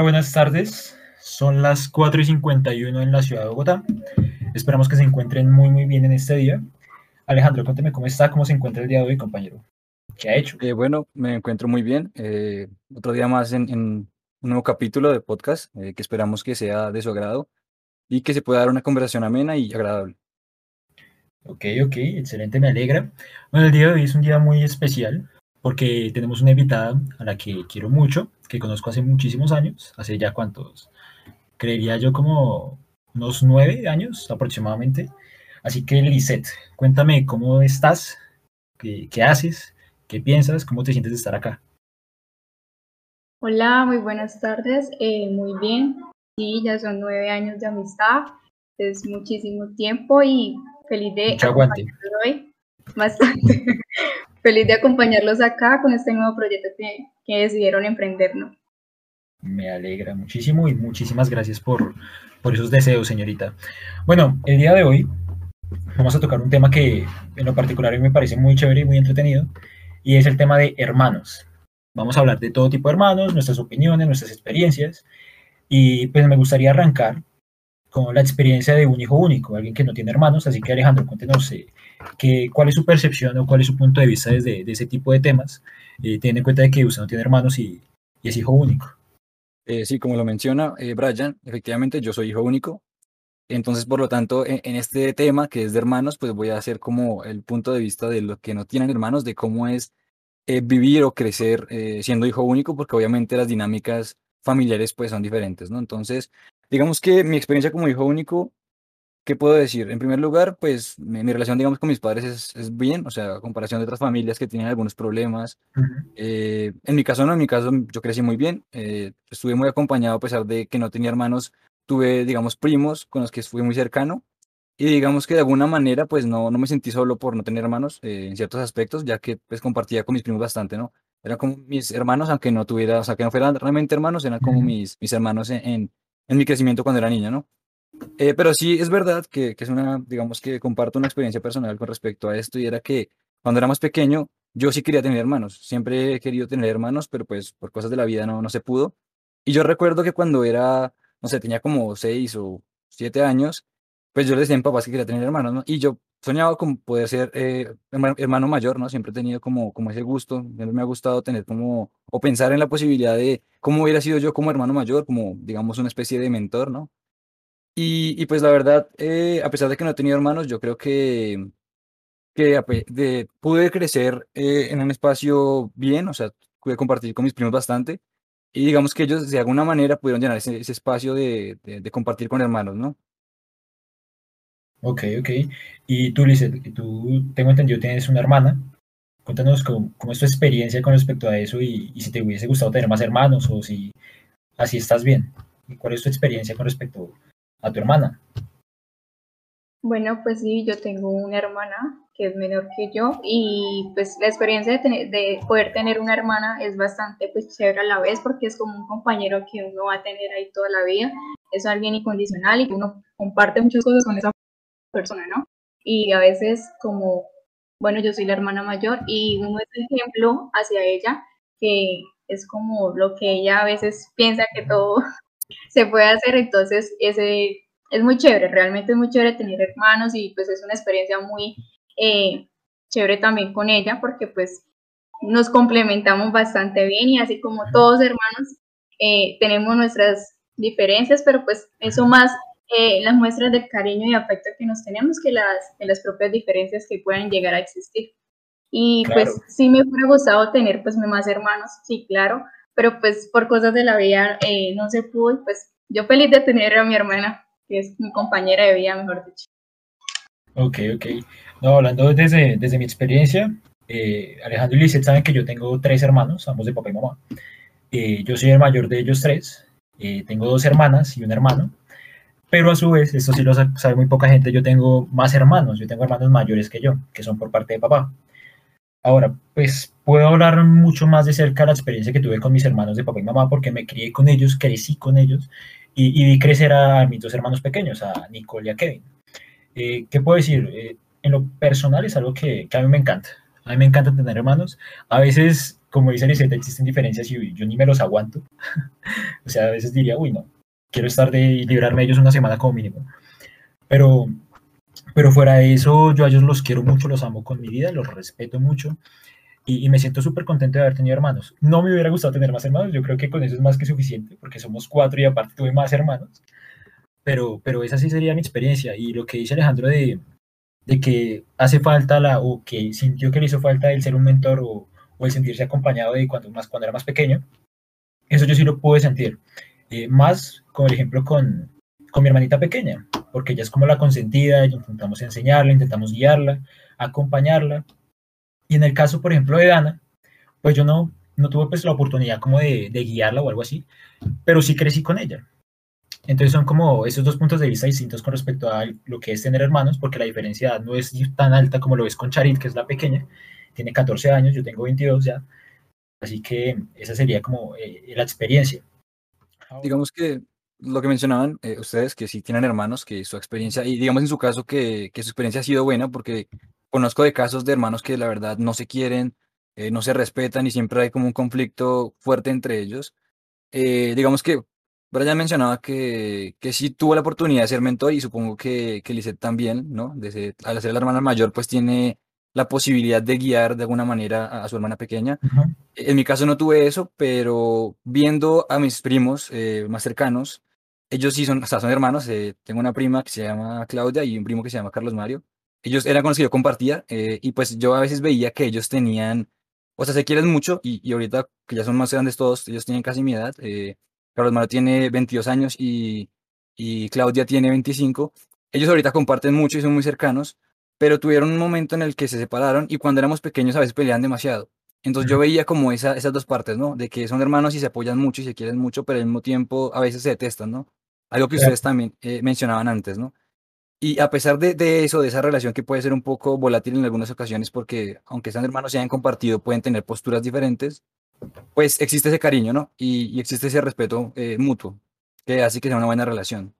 Hola, buenas tardes. Son las 4 y 51 en la ciudad de Bogotá. Esperamos que se encuentren muy, muy bien en este día. Alejandro, cuénteme cómo está, cómo se encuentra el día de hoy, compañero. ¿Qué ha hecho? Eh, bueno, me encuentro muy bien. Eh, otro día más en, en, un nuevo capítulo de podcast eh, que esperamos que sea de su agrado y que se pueda dar una conversación amena y agradable. Ok, ok, excelente, me alegra. Bueno, el día de hoy es un día muy especial porque tenemos una invitada a la que quiero mucho, que conozco hace muchísimos años, hace ya cuántos, creería yo como unos nueve años aproximadamente. Así que, Lisette, cuéntame cómo estás, qué, qué haces, qué piensas, cómo te sientes de estar acá. Hola, muy buenas tardes, eh, muy bien. Sí, ya son nueve años de amistad, es muchísimo tiempo y feliz de Mucho aguante. hoy. Bastante. feliz de acompañarlos acá con este nuevo proyecto que, que decidieron emprender, ¿no? Me alegra muchísimo y muchísimas gracias por, por esos deseos, señorita. Bueno, el día de hoy vamos a tocar un tema que en lo particular me parece muy chévere y muy entretenido, y es el tema de hermanos. Vamos a hablar de todo tipo de hermanos, nuestras opiniones, nuestras experiencias, y pues me gustaría arrancar con la experiencia de un hijo único, alguien que no tiene hermanos, así que Alejandro, cuéntenos eh, que, cuál es su percepción o cuál es su punto de vista desde de ese tipo de temas, eh, teniendo en cuenta de que usted no tiene hermanos y, y es hijo único. Eh, sí, como lo menciona eh, Brian, efectivamente yo soy hijo único, entonces por lo tanto en, en, este tema que es de hermanos, pues voy a hacer como el punto de vista de los que no tienen hermanos, de cómo es eh, vivir o crecer siendo hijo único, porque obviamente las dinámicas familiares pues son diferentes, ¿no? Entonces, digamos que mi experiencia como hijo único, ¿qué puedo decir? En primer lugar, pues mi, mi relación, digamos, con mis padres es, es, bien, o sea, a comparación de otras familias que tienen algunos problemas. Uh -huh. eh, en mi caso no, en mi caso yo crecí muy bien, eh, estuve muy acompañado a pesar de que no tenía hermanos, tuve, digamos, primos con los que fui muy cercano. Y digamos que de alguna manera, pues no, no me sentí solo por no tener hermanos eh, en ciertos aspectos, ya que pues compartía con mis primos bastante, ¿no? Eran como mis hermanos, aunque no tuviera, o sea, que no fueran realmente hermanos, eran como mis, mis hermanos en, en, en mi crecimiento cuando era niño, ¿no? Eh, pero sí es verdad que, que, es una, digamos que comparto una experiencia personal con respecto a esto y era que cuando era más pequeño yo sí quería tener hermanos, siempre he querido tener hermanos, pero pues por cosas de la vida no, no se pudo. Y yo recuerdo que cuando era, no sé, tenía como seis o siete años, pues yo les decía a mi papá que quería tener hermanos, ¿no? Y yo soñaba con poder ser eh, hermano mayor, ¿no? Siempre he tenido como, como ese gusto, siempre me ha gustado tener como, o pensar en la posibilidad de cómo hubiera sido yo como hermano mayor, como digamos una especie de mentor, ¿no? Y, y pues la verdad, eh, a pesar de que no he tenido hermanos, yo creo que, que de, pude crecer eh, en un espacio bien, o sea, pude compartir con mis primos bastante, y digamos que ellos de alguna manera pudieron llenar ese, ese espacio de, de, de compartir con hermanos, ¿no? Ok, ok. Y tú, Lizeth, tú tengo entendido tienes una hermana. Cuéntanos cómo, cómo, es tu experiencia con respecto a eso y, y, si te hubiese gustado tener más hermanos o si así estás bien. ¿Y cuál es tu experiencia con respecto a tu hermana? Bueno, pues sí, yo tengo una hermana que es menor que yo y pues la experiencia de, tener, de poder tener una hermana es bastante pues chévere a la vez porque es como un compañero que uno va a tener ahí toda la vida, es alguien incondicional y uno comparte muchas cosas con esa persona, ¿no? Y a veces como, bueno, yo soy la hermana mayor y uno es ejemplo hacia ella, que es como lo que ella a veces piensa que todo se puede hacer, entonces ese es muy chévere, realmente es muy chévere tener hermanos y pues es una experiencia muy eh, chévere también con ella porque pues nos complementamos bastante bien y así como todos hermanos eh, tenemos nuestras diferencias, pero pues eso más eh, las muestras de cariño y afecto que nos tenemos que las, que las propias diferencias que puedan llegar a existir. Y claro. pues sí me hubiera gustado tener pues más hermanos, sí, claro, pero pues por cosas de la vida eh, no se pudo y pues yo feliz de tener a mi hermana, que es mi compañera de vida, mejor dicho. Ok, ok. No, hablando desde, desde mi experiencia, eh, Alejandro y Lizeth saben que yo tengo tres hermanos, ambos de papá y mamá. Eh, yo soy el mayor de ellos tres, tengo dos hermanas y un hermano. Pero a su vez, esto sí lo sabe muy poca gente, yo tengo más hermanos, yo tengo hermanos mayores que yo, que son por parte de papá. Ahora, pues puedo hablar mucho más de cerca de la experiencia que tuve con mis hermanos de papá y mamá, porque me crié con ellos, crecí con ellos y, y vi crecer a mis dos hermanos pequeños, a Nicole y a Kevin. Eh, ¿Qué puedo decir? Eh, en lo personal es algo que, que, a mí me encanta. A mí me encanta tener hermanos. A veces como dice Liseta, existen diferencias y yo ni me los aguanto. o sea, a veces diría, uy, no, quiero estar de librarme de ellos una semana como mínimo. Pero, pero fuera de eso, yo a ellos los quiero mucho, los amo con mi vida, los respeto mucho y, me siento súper contento de haber tenido hermanos. No me hubiera gustado tener más hermanos, yo creo que con eso es más que suficiente, porque somos cuatro y aparte tuve más hermanos. Pero, pero esa sí sería mi experiencia. Y lo que dice Alejandro de, de que hace falta la, o que sintió que le hizo falta el ser un mentor o, o el sentirse acompañado de cuando, más, cuando era más pequeño, eso yo sí lo pude sentir. Eh, más con el ejemplo con, con mi hermanita pequeña, porque ella es como la consentida, intentamos enseñarla, intentamos guiarla, acompañarla. Y en el caso, por ejemplo, de Dana, pues yo no, no tuve pues la oportunidad como de, de guiarla o algo así, pero sí crecí con ella. Entonces son como esos dos puntos de vista distintos con respecto a lo que es tener hermanos, porque la diferencia no es tan alta como lo ves con Charit, que es la pequeña, tiene 14 años, yo tengo 22 ya, así que esa sería como eh, la experiencia. Digamos que lo que mencionaban eh, ustedes, que si tienen hermanos, que su experiencia, y digamos en su caso que, que, su experiencia ha sido buena, porque conozco de casos de hermanos que la verdad no se quieren, eh, no se respetan y siempre hay como un conflicto fuerte entre ellos. digamos que Brian mencionaba que, que sí tuvo la oportunidad de ser mentor y supongo que, que Lisette también, ¿no? De al ser la hermana mayor, pues tiene la posibilidad de guiar de alguna manera a, su hermana pequeña. En mi caso no tuve eso, pero viendo a mis primos eh, más cercanos, ellos sí son, o sea, son hermanos. Eh, tengo una prima que se llama Claudia y un primo que se llama Carlos Mario. Ellos eran con los que yo compartía eh, y pues yo a veces veía que ellos tenían, o sea, se quieren mucho y, y ahorita que ya son más grandes todos, ellos tienen casi mi edad. Carlos Mario tiene 22 años y, y Claudia tiene 25. Ellos ahorita comparten mucho y son muy cercanos pero tuvieron un momento en el que se separaron y cuando éramos pequeños a veces peleaban demasiado. Entonces yo veía como esa, esas dos partes, ¿no? De que son hermanos y se apoyan mucho y se quieren mucho, pero al mismo tiempo a veces se detestan, ¿no? Algo que ustedes también eh, mencionaban antes, ¿no? Y a pesar de, de, eso, de esa relación que puede ser un poco volátil en algunas ocasiones, porque aunque sean hermanos y hayan compartido, pueden tener posturas diferentes, pues existe ese cariño, ¿no? Y, y existe ese respeto eh, mutuo, que hace que sea una buena relación.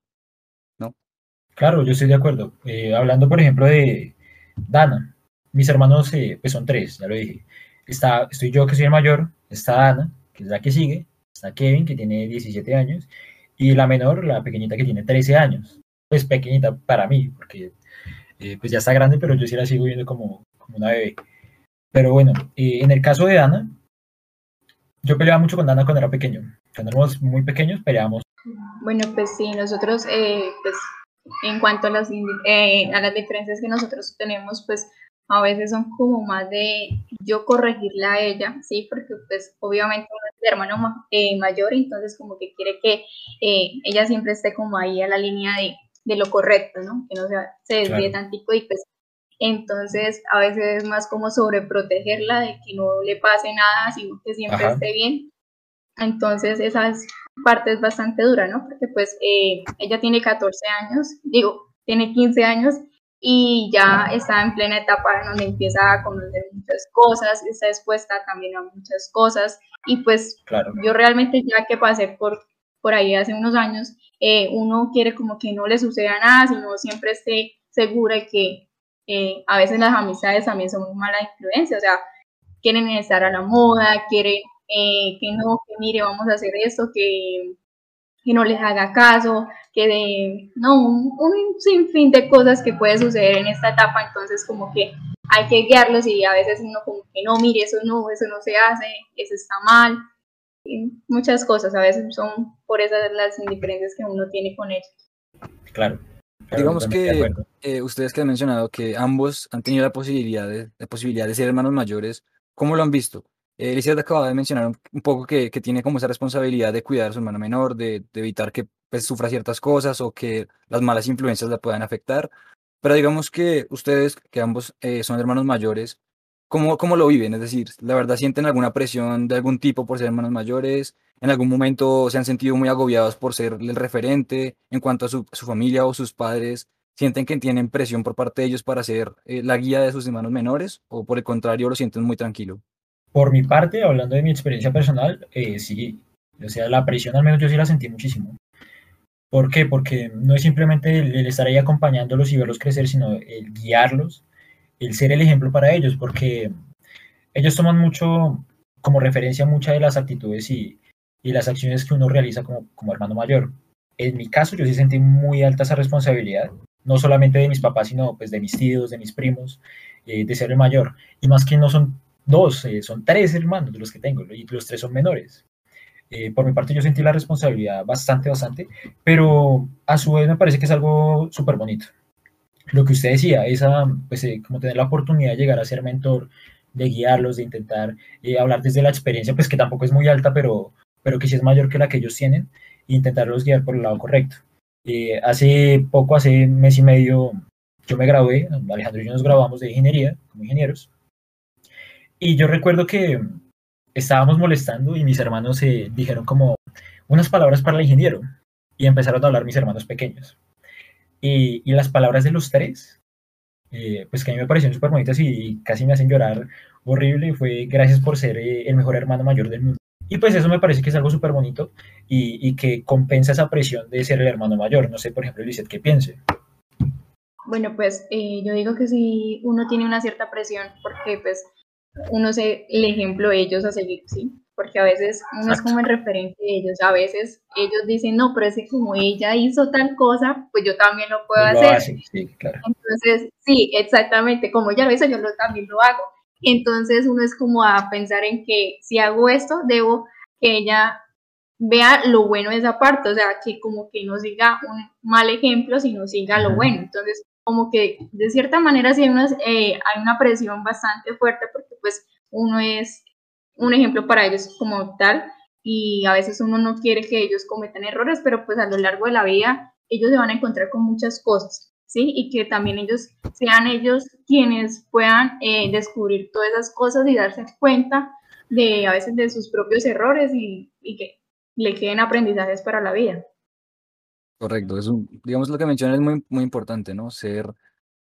Claro, yo estoy de acuerdo. Eh, hablando, por ejemplo, de Dana, mis hermanos eh, pues son tres, ya lo dije. Está, estoy yo, que soy el mayor, está Dana, que es la que sigue, está Kevin, que tiene 17 años, y la menor, la pequeñita, que tiene 13 años. Pues pequeñita para mí, porque eh, pues ya está grande, pero yo sí la sigo viendo como, como una bebé. Pero bueno, en el caso de Dana, yo peleaba mucho con Dana cuando era pequeño. Cuando éramos muy pequeños, peleábamos. Bueno, pues sí, nosotros, pues en cuanto a las, eh, a las diferencias que nosotros tenemos, pues a veces son como más de yo corregirla a ella, ¿sí? Porque pues obviamente uno es el hermano eh, mayor, entonces como que quiere que eh, ella siempre esté como ahí a la línea de, de lo correcto, ¿no? Que no se desvíe tantico y pues entonces a veces es más como sobreprotegerla de que no le pase nada, sino que siempre esté bien. Entonces esa es parte es bastante dura, ¿no? Porque pues eh, ella tiene 14 años, digo, tiene 15 años y ya está en plena etapa en donde empieza a conocer muchas cosas, está expuesta también a muchas cosas y pues claro. yo realmente ya que pasé por, por ahí hace unos años, eh, uno quiere como que no le suceda nada, sino siempre esté segura de que eh, a veces las amistades también son muy mala influencia, o sea, quieren estar a la moda, quieren eh, que no, que mire, vamos a hacer esto, que, que no les haga caso, que de, no, un, un, sinfín de cosas que puede suceder en esta etapa, entonces como que hay que guiarlos y a veces uno como que no, mire, eso no, eso no se hace, eso está mal, y muchas cosas, a veces son por esas las indiferencias que uno tiene con ellos. Claro. Digamos que eh, ustedes que han mencionado que ambos han tenido la posibilidad de, la posibilidad de ser hermanos mayores, ¿cómo lo han visto? Eh, acaba de mencionar un, poco que, que, tiene como esa responsabilidad de cuidar a su hermano menor, de, de evitar que pues, sufra ciertas cosas o que las malas influencias la puedan afectar. Pero digamos que ustedes, que ambos eh, son hermanos mayores, ¿cómo, ¿cómo lo viven? Es decir, ¿la verdad sienten alguna presión de algún tipo por ser hermanos mayores? ¿En algún momento se han sentido muy agobiados por ser el referente en cuanto a su, su familia o sus padres? ¿Sienten que tienen presión por parte de ellos para ser eh, la guía de sus hermanos menores? ¿O por el contrario lo sienten muy tranquilo? Por mi parte, hablando de mi experiencia personal, eh, sí, o sea, la presión al menos yo sí la sentí muchísimo. ¿Por qué? Porque no es simplemente el, estar ahí acompañándolos y verlos crecer, sino el guiarlos, el ser el ejemplo para ellos, porque ellos toman mucho como referencia muchas de las actitudes y, y las acciones que uno realiza como, como hermano mayor. En mi caso, yo sí sentí muy alta esa responsabilidad, no solamente de mis papás, sino pues de mis tíos, de mis primos, eh, de ser el mayor. Y más que no son dos, eh, son tres hermanos de los que tengo, y los tres son menores. Eh, por mi parte, yo sentí la responsabilidad bastante, bastante, pero a su vez me parece que es algo súper bonito. Lo que usted decía, esa, pues, como tener la oportunidad de llegar a ser mentor, de guiarlos, de intentar hablar desde la experiencia, pues que tampoco es muy alta, pero, pero que sí es mayor que la que ellos tienen, e intentarlos guiar por el lado correcto. Eh, hace poco, hace mes y medio, yo me gradué, Alejandro y yo nos graduamos de ingeniería como ingenieros, y yo recuerdo que estábamos molestando y mis hermanos eh, dijeron como unas palabras para el ingeniero, y empezaron a hablar mis hermanos pequeños. Y, y las palabras de los tres, eh, pues que a mí me parecieron súper bonitas y casi me hacen llorar horrible, fue gracias por ser el mejor hermano mayor del mundo. Y pues eso me parece que es algo súper bonito y, que compensa esa presión de ser el hermano mayor. No sé, por ejemplo, Lizeth, ¿qué piense? Bueno, pues eh, yo digo que si uno tiene una cierta presión, porque pues uno es el ejemplo de ellos a seguir, ¿sí? Porque a veces uno es como el referente de ellos, a veces ellos dicen, no, pero es que como ella hizo tal cosa, pues yo también lo puedo hacer. sí, claro. Entonces, sí, exactamente, como ella lo hizo, yo lo, también lo hago. Entonces uno es como a pensar en que si hago esto, debo que ella vea lo bueno de esa parte, o sea, que como que no siga un mal ejemplo, sino siga lo bueno. Entonces, como que de cierta manera sí hay, eh, hay una presión bastante fuerte porque pues uno es un ejemplo para ellos como tal y a veces uno no quiere que ellos cometan errores, pero pues a lo largo de la vida ellos se van a encontrar con muchas cosas. ¿sí? Y que también ellos sean ellos quienes puedan eh, descubrir todas esas cosas y darse cuenta de a veces de sus propios errores y, que le queden aprendizajes para la vida. Correcto, es un, digamos lo que menciona es muy, muy importante, ¿no? Ser,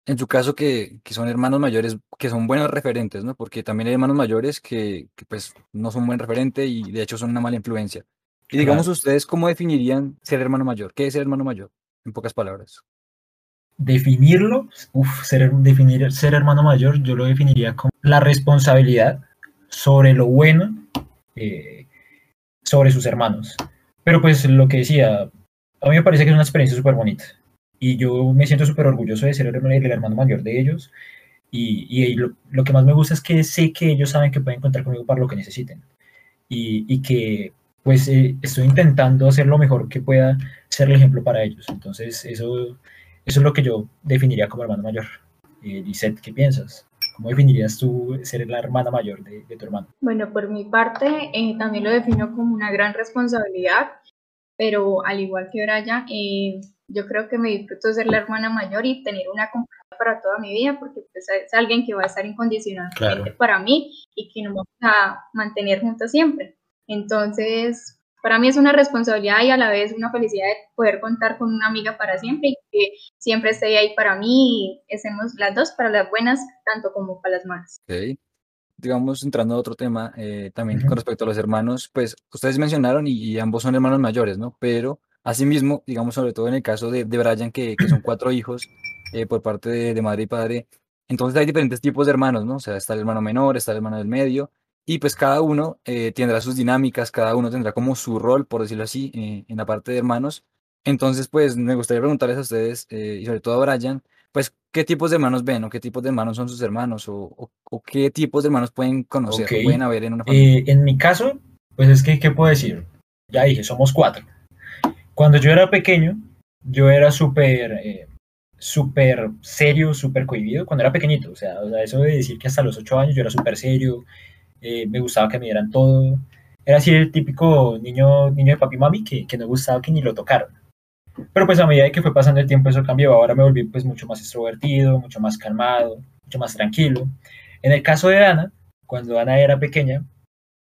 en su caso, que, que, son hermanos mayores, que son buenos referentes, ¿no? Porque también hay hermanos mayores que, que pues no son buen referente y de hecho son una mala influencia. Y digamos ustedes, ¿cómo definirían ser hermano mayor? ¿Qué es ser hermano mayor? En pocas palabras definirlo, uf, ser, definir ser hermano mayor, yo lo definiría como la responsabilidad sobre lo bueno eh, sobre sus hermanos. Pero pues lo que decía, a mí me parece que es una experiencia súper bonita. Y yo me siento súper orgulloso de ser el, hermano mayor de ellos. Y, y lo, lo, que más me gusta es que sé que ellos saben que pueden contar conmigo para lo que necesiten. Y, y que pues eh, estoy intentando hacer lo mejor que pueda ser el ejemplo para ellos. Entonces eso eso es lo que yo definiría como hermano mayor. Eh, ¿qué piensas? ¿Cómo definirías tú ser la hermana mayor de, tu hermano? Bueno, por mi parte, eh, también lo defino como una gran responsabilidad, pero al igual que Brian, eh, yo creo que me disfruto ser la hermana mayor y tener una compañía para toda mi vida, porque pues, es alguien que va a estar incondicionalmente para mí y que nos vamos a mantener juntos siempre. Entonces, para mí es una responsabilidad y a la vez una felicidad de poder contar con una amiga para siempre y que siempre esté ahí para mí y estemos las dos para las buenas, tanto como para las malas. Okay. Digamos, entrando a otro tema, eh, también con respecto a los hermanos, pues ustedes mencionaron y, ambos son hermanos mayores, ¿no? Pero asimismo, digamos, sobre todo en el caso de, de Brian, que, que son cuatro hijos eh, por parte de, de madre y padre, entonces hay diferentes tipos de hermanos, ¿no? O sea, está el hermano menor, está el hermano del medio, y pues cada uno eh, tendrá sus dinámicas, cada uno tendrá como su rol, por decirlo así, eh, en la parte de hermanos. Entonces, pues me gustaría preguntarles a ustedes, eh, y sobre todo a Brian, pues qué tipos de hermanos ven o qué tipos de hermanos son sus hermanos o, o, qué tipos de hermanos pueden conocer o pueden haber en una familia. en mi caso, pues es que, ¿qué puedo decir? Ya dije, somos cuatro. Cuando yo era pequeño, yo era súper súper serio, súper cohibido cuando era pequeñito. O sea, o sea, eso de decir que hasta los ocho años yo era súper serio, eh, me gustaba que me dieran todo. Era así el típico niño, niño de papi y mami que, que no gustaba que ni lo tocaron. Pero pues a medida que fue pasando el tiempo eso cambió. Ahora me volví pues mucho más extrovertido, mucho más calmado, mucho más tranquilo. En el caso de Ana, cuando Ana era pequeña,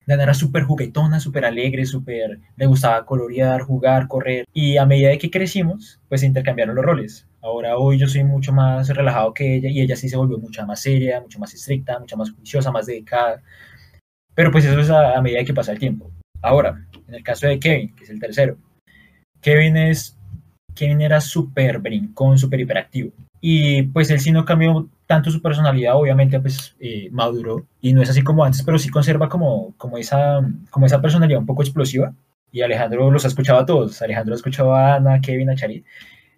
Ana era súper juguetona, súper alegre, súper... Le gustaba colorear, jugar, correr. Y a medida de que crecimos, pues se intercambiaron los roles. Ahora hoy yo soy mucho más relajado que ella y ella sí se volvió mucho más seria, mucho más estricta, mucho más juiciosa, más dedicada. Pero pues eso es a, medida que pasa el tiempo. Ahora, en el caso de Kevin, que es el tercero, Kevin es Kevin era súper brincón, súper hiperactivo. Y pues él sí no cambió tanto su personalidad, obviamente, pues eh, maduró y no es así como antes, pero sí conserva como, como, esa, como esa personalidad un poco explosiva. Y Alejandro los ha escuchado a todos. Alejandro ha escuchado a Ana, Kevin, a Charit,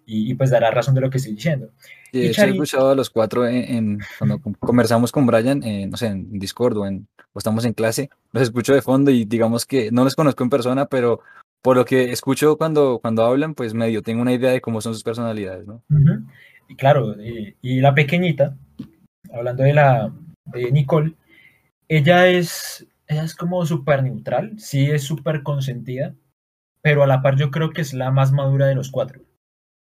y, pues dará razón de lo que estoy diciendo. Sí, de hecho, he escuchado a los cuatro en, cuando conversamos con Brian, no sé, en Discord o, en, o estamos en clase, los escucho de fondo y digamos que no los conozco en persona, pero por lo que escucho cuando, cuando hablan, pues medio tengo una idea de cómo son sus personalidades, ¿no? Y claro, y la pequeñita, hablando de la de Nicole, ella es, ella es como súper neutral, sí es súper consentida, pero a la par yo creo que es la más madura de los cuatro.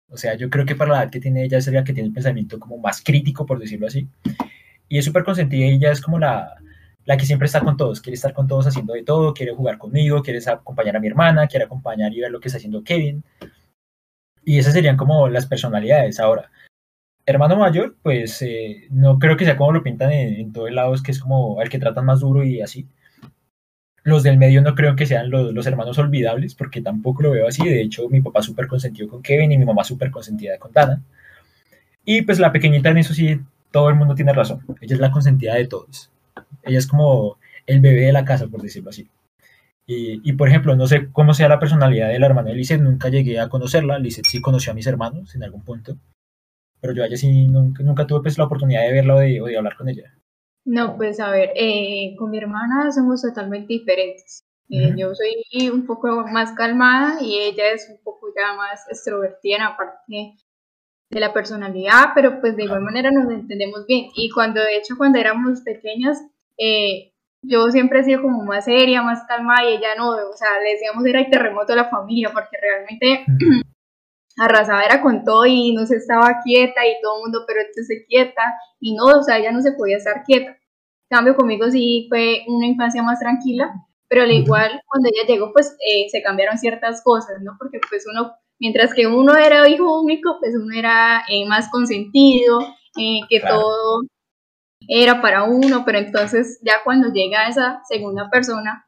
O sea, yo creo que para la edad que tiene ella es la que tiene el pensamiento como más crítico, por decirlo así. Y es súper consentida y ella es como la, la que siempre está con todos, quiere estar con todos haciendo de todo, quiere jugar conmigo, quiere acompañar a mi hermana, quiere acompañar y ver lo que está haciendo Kevin. Y esas serían como las personalidades. Ahora, hermano mayor, pues eh, no creo que sea como lo pintan en, en todos lados, que es como al que tratan más duro y así. Los del medio no creo que sean los, hermanos olvidables, porque tampoco lo veo así. De hecho, mi papá súper consentido con Kevin y mi mamá súper consentida con Dana. Y pues la pequeñita en eso sí, todo el mundo tiene razón. Ella es la consentida de todos. Ella es como el bebé de la casa, por decirlo así. Y, por ejemplo, no sé cómo sea la personalidad de la hermana de Lizeth, nunca llegué a conocerla. Lizeth sí conoció a mis hermanos en algún punto, pero yo a ella sí nunca, tuve pues, la oportunidad de verla o de hablar con ella. No, pues a ver, eh, con mi hermana somos totalmente diferentes. Eh, yo soy un poco más calmada y ella es un poco ya más extrovertida en la parte de la personalidad, pero pues de igual manera nos entendemos bien. Y cuando, de hecho, cuando éramos pequeñas, eh, yo siempre he sido como más seria, más calmada y ella no, o sea, le decíamos era el terremoto de la familia, porque realmente arrasaba era con todo y no se estaba quieta y todo el mundo, pero se quieta y no, o sea, ella no se podía estar quieta. En cambio, conmigo sí fue una infancia más tranquila, pero al igual cuando ella llegó, pues eh, se cambiaron ciertas cosas, ¿no? Porque pues uno, mientras que uno era hijo único, pues uno era eh, más consentido, eh, que todo era para uno, pero entonces ya cuando llega esa segunda persona,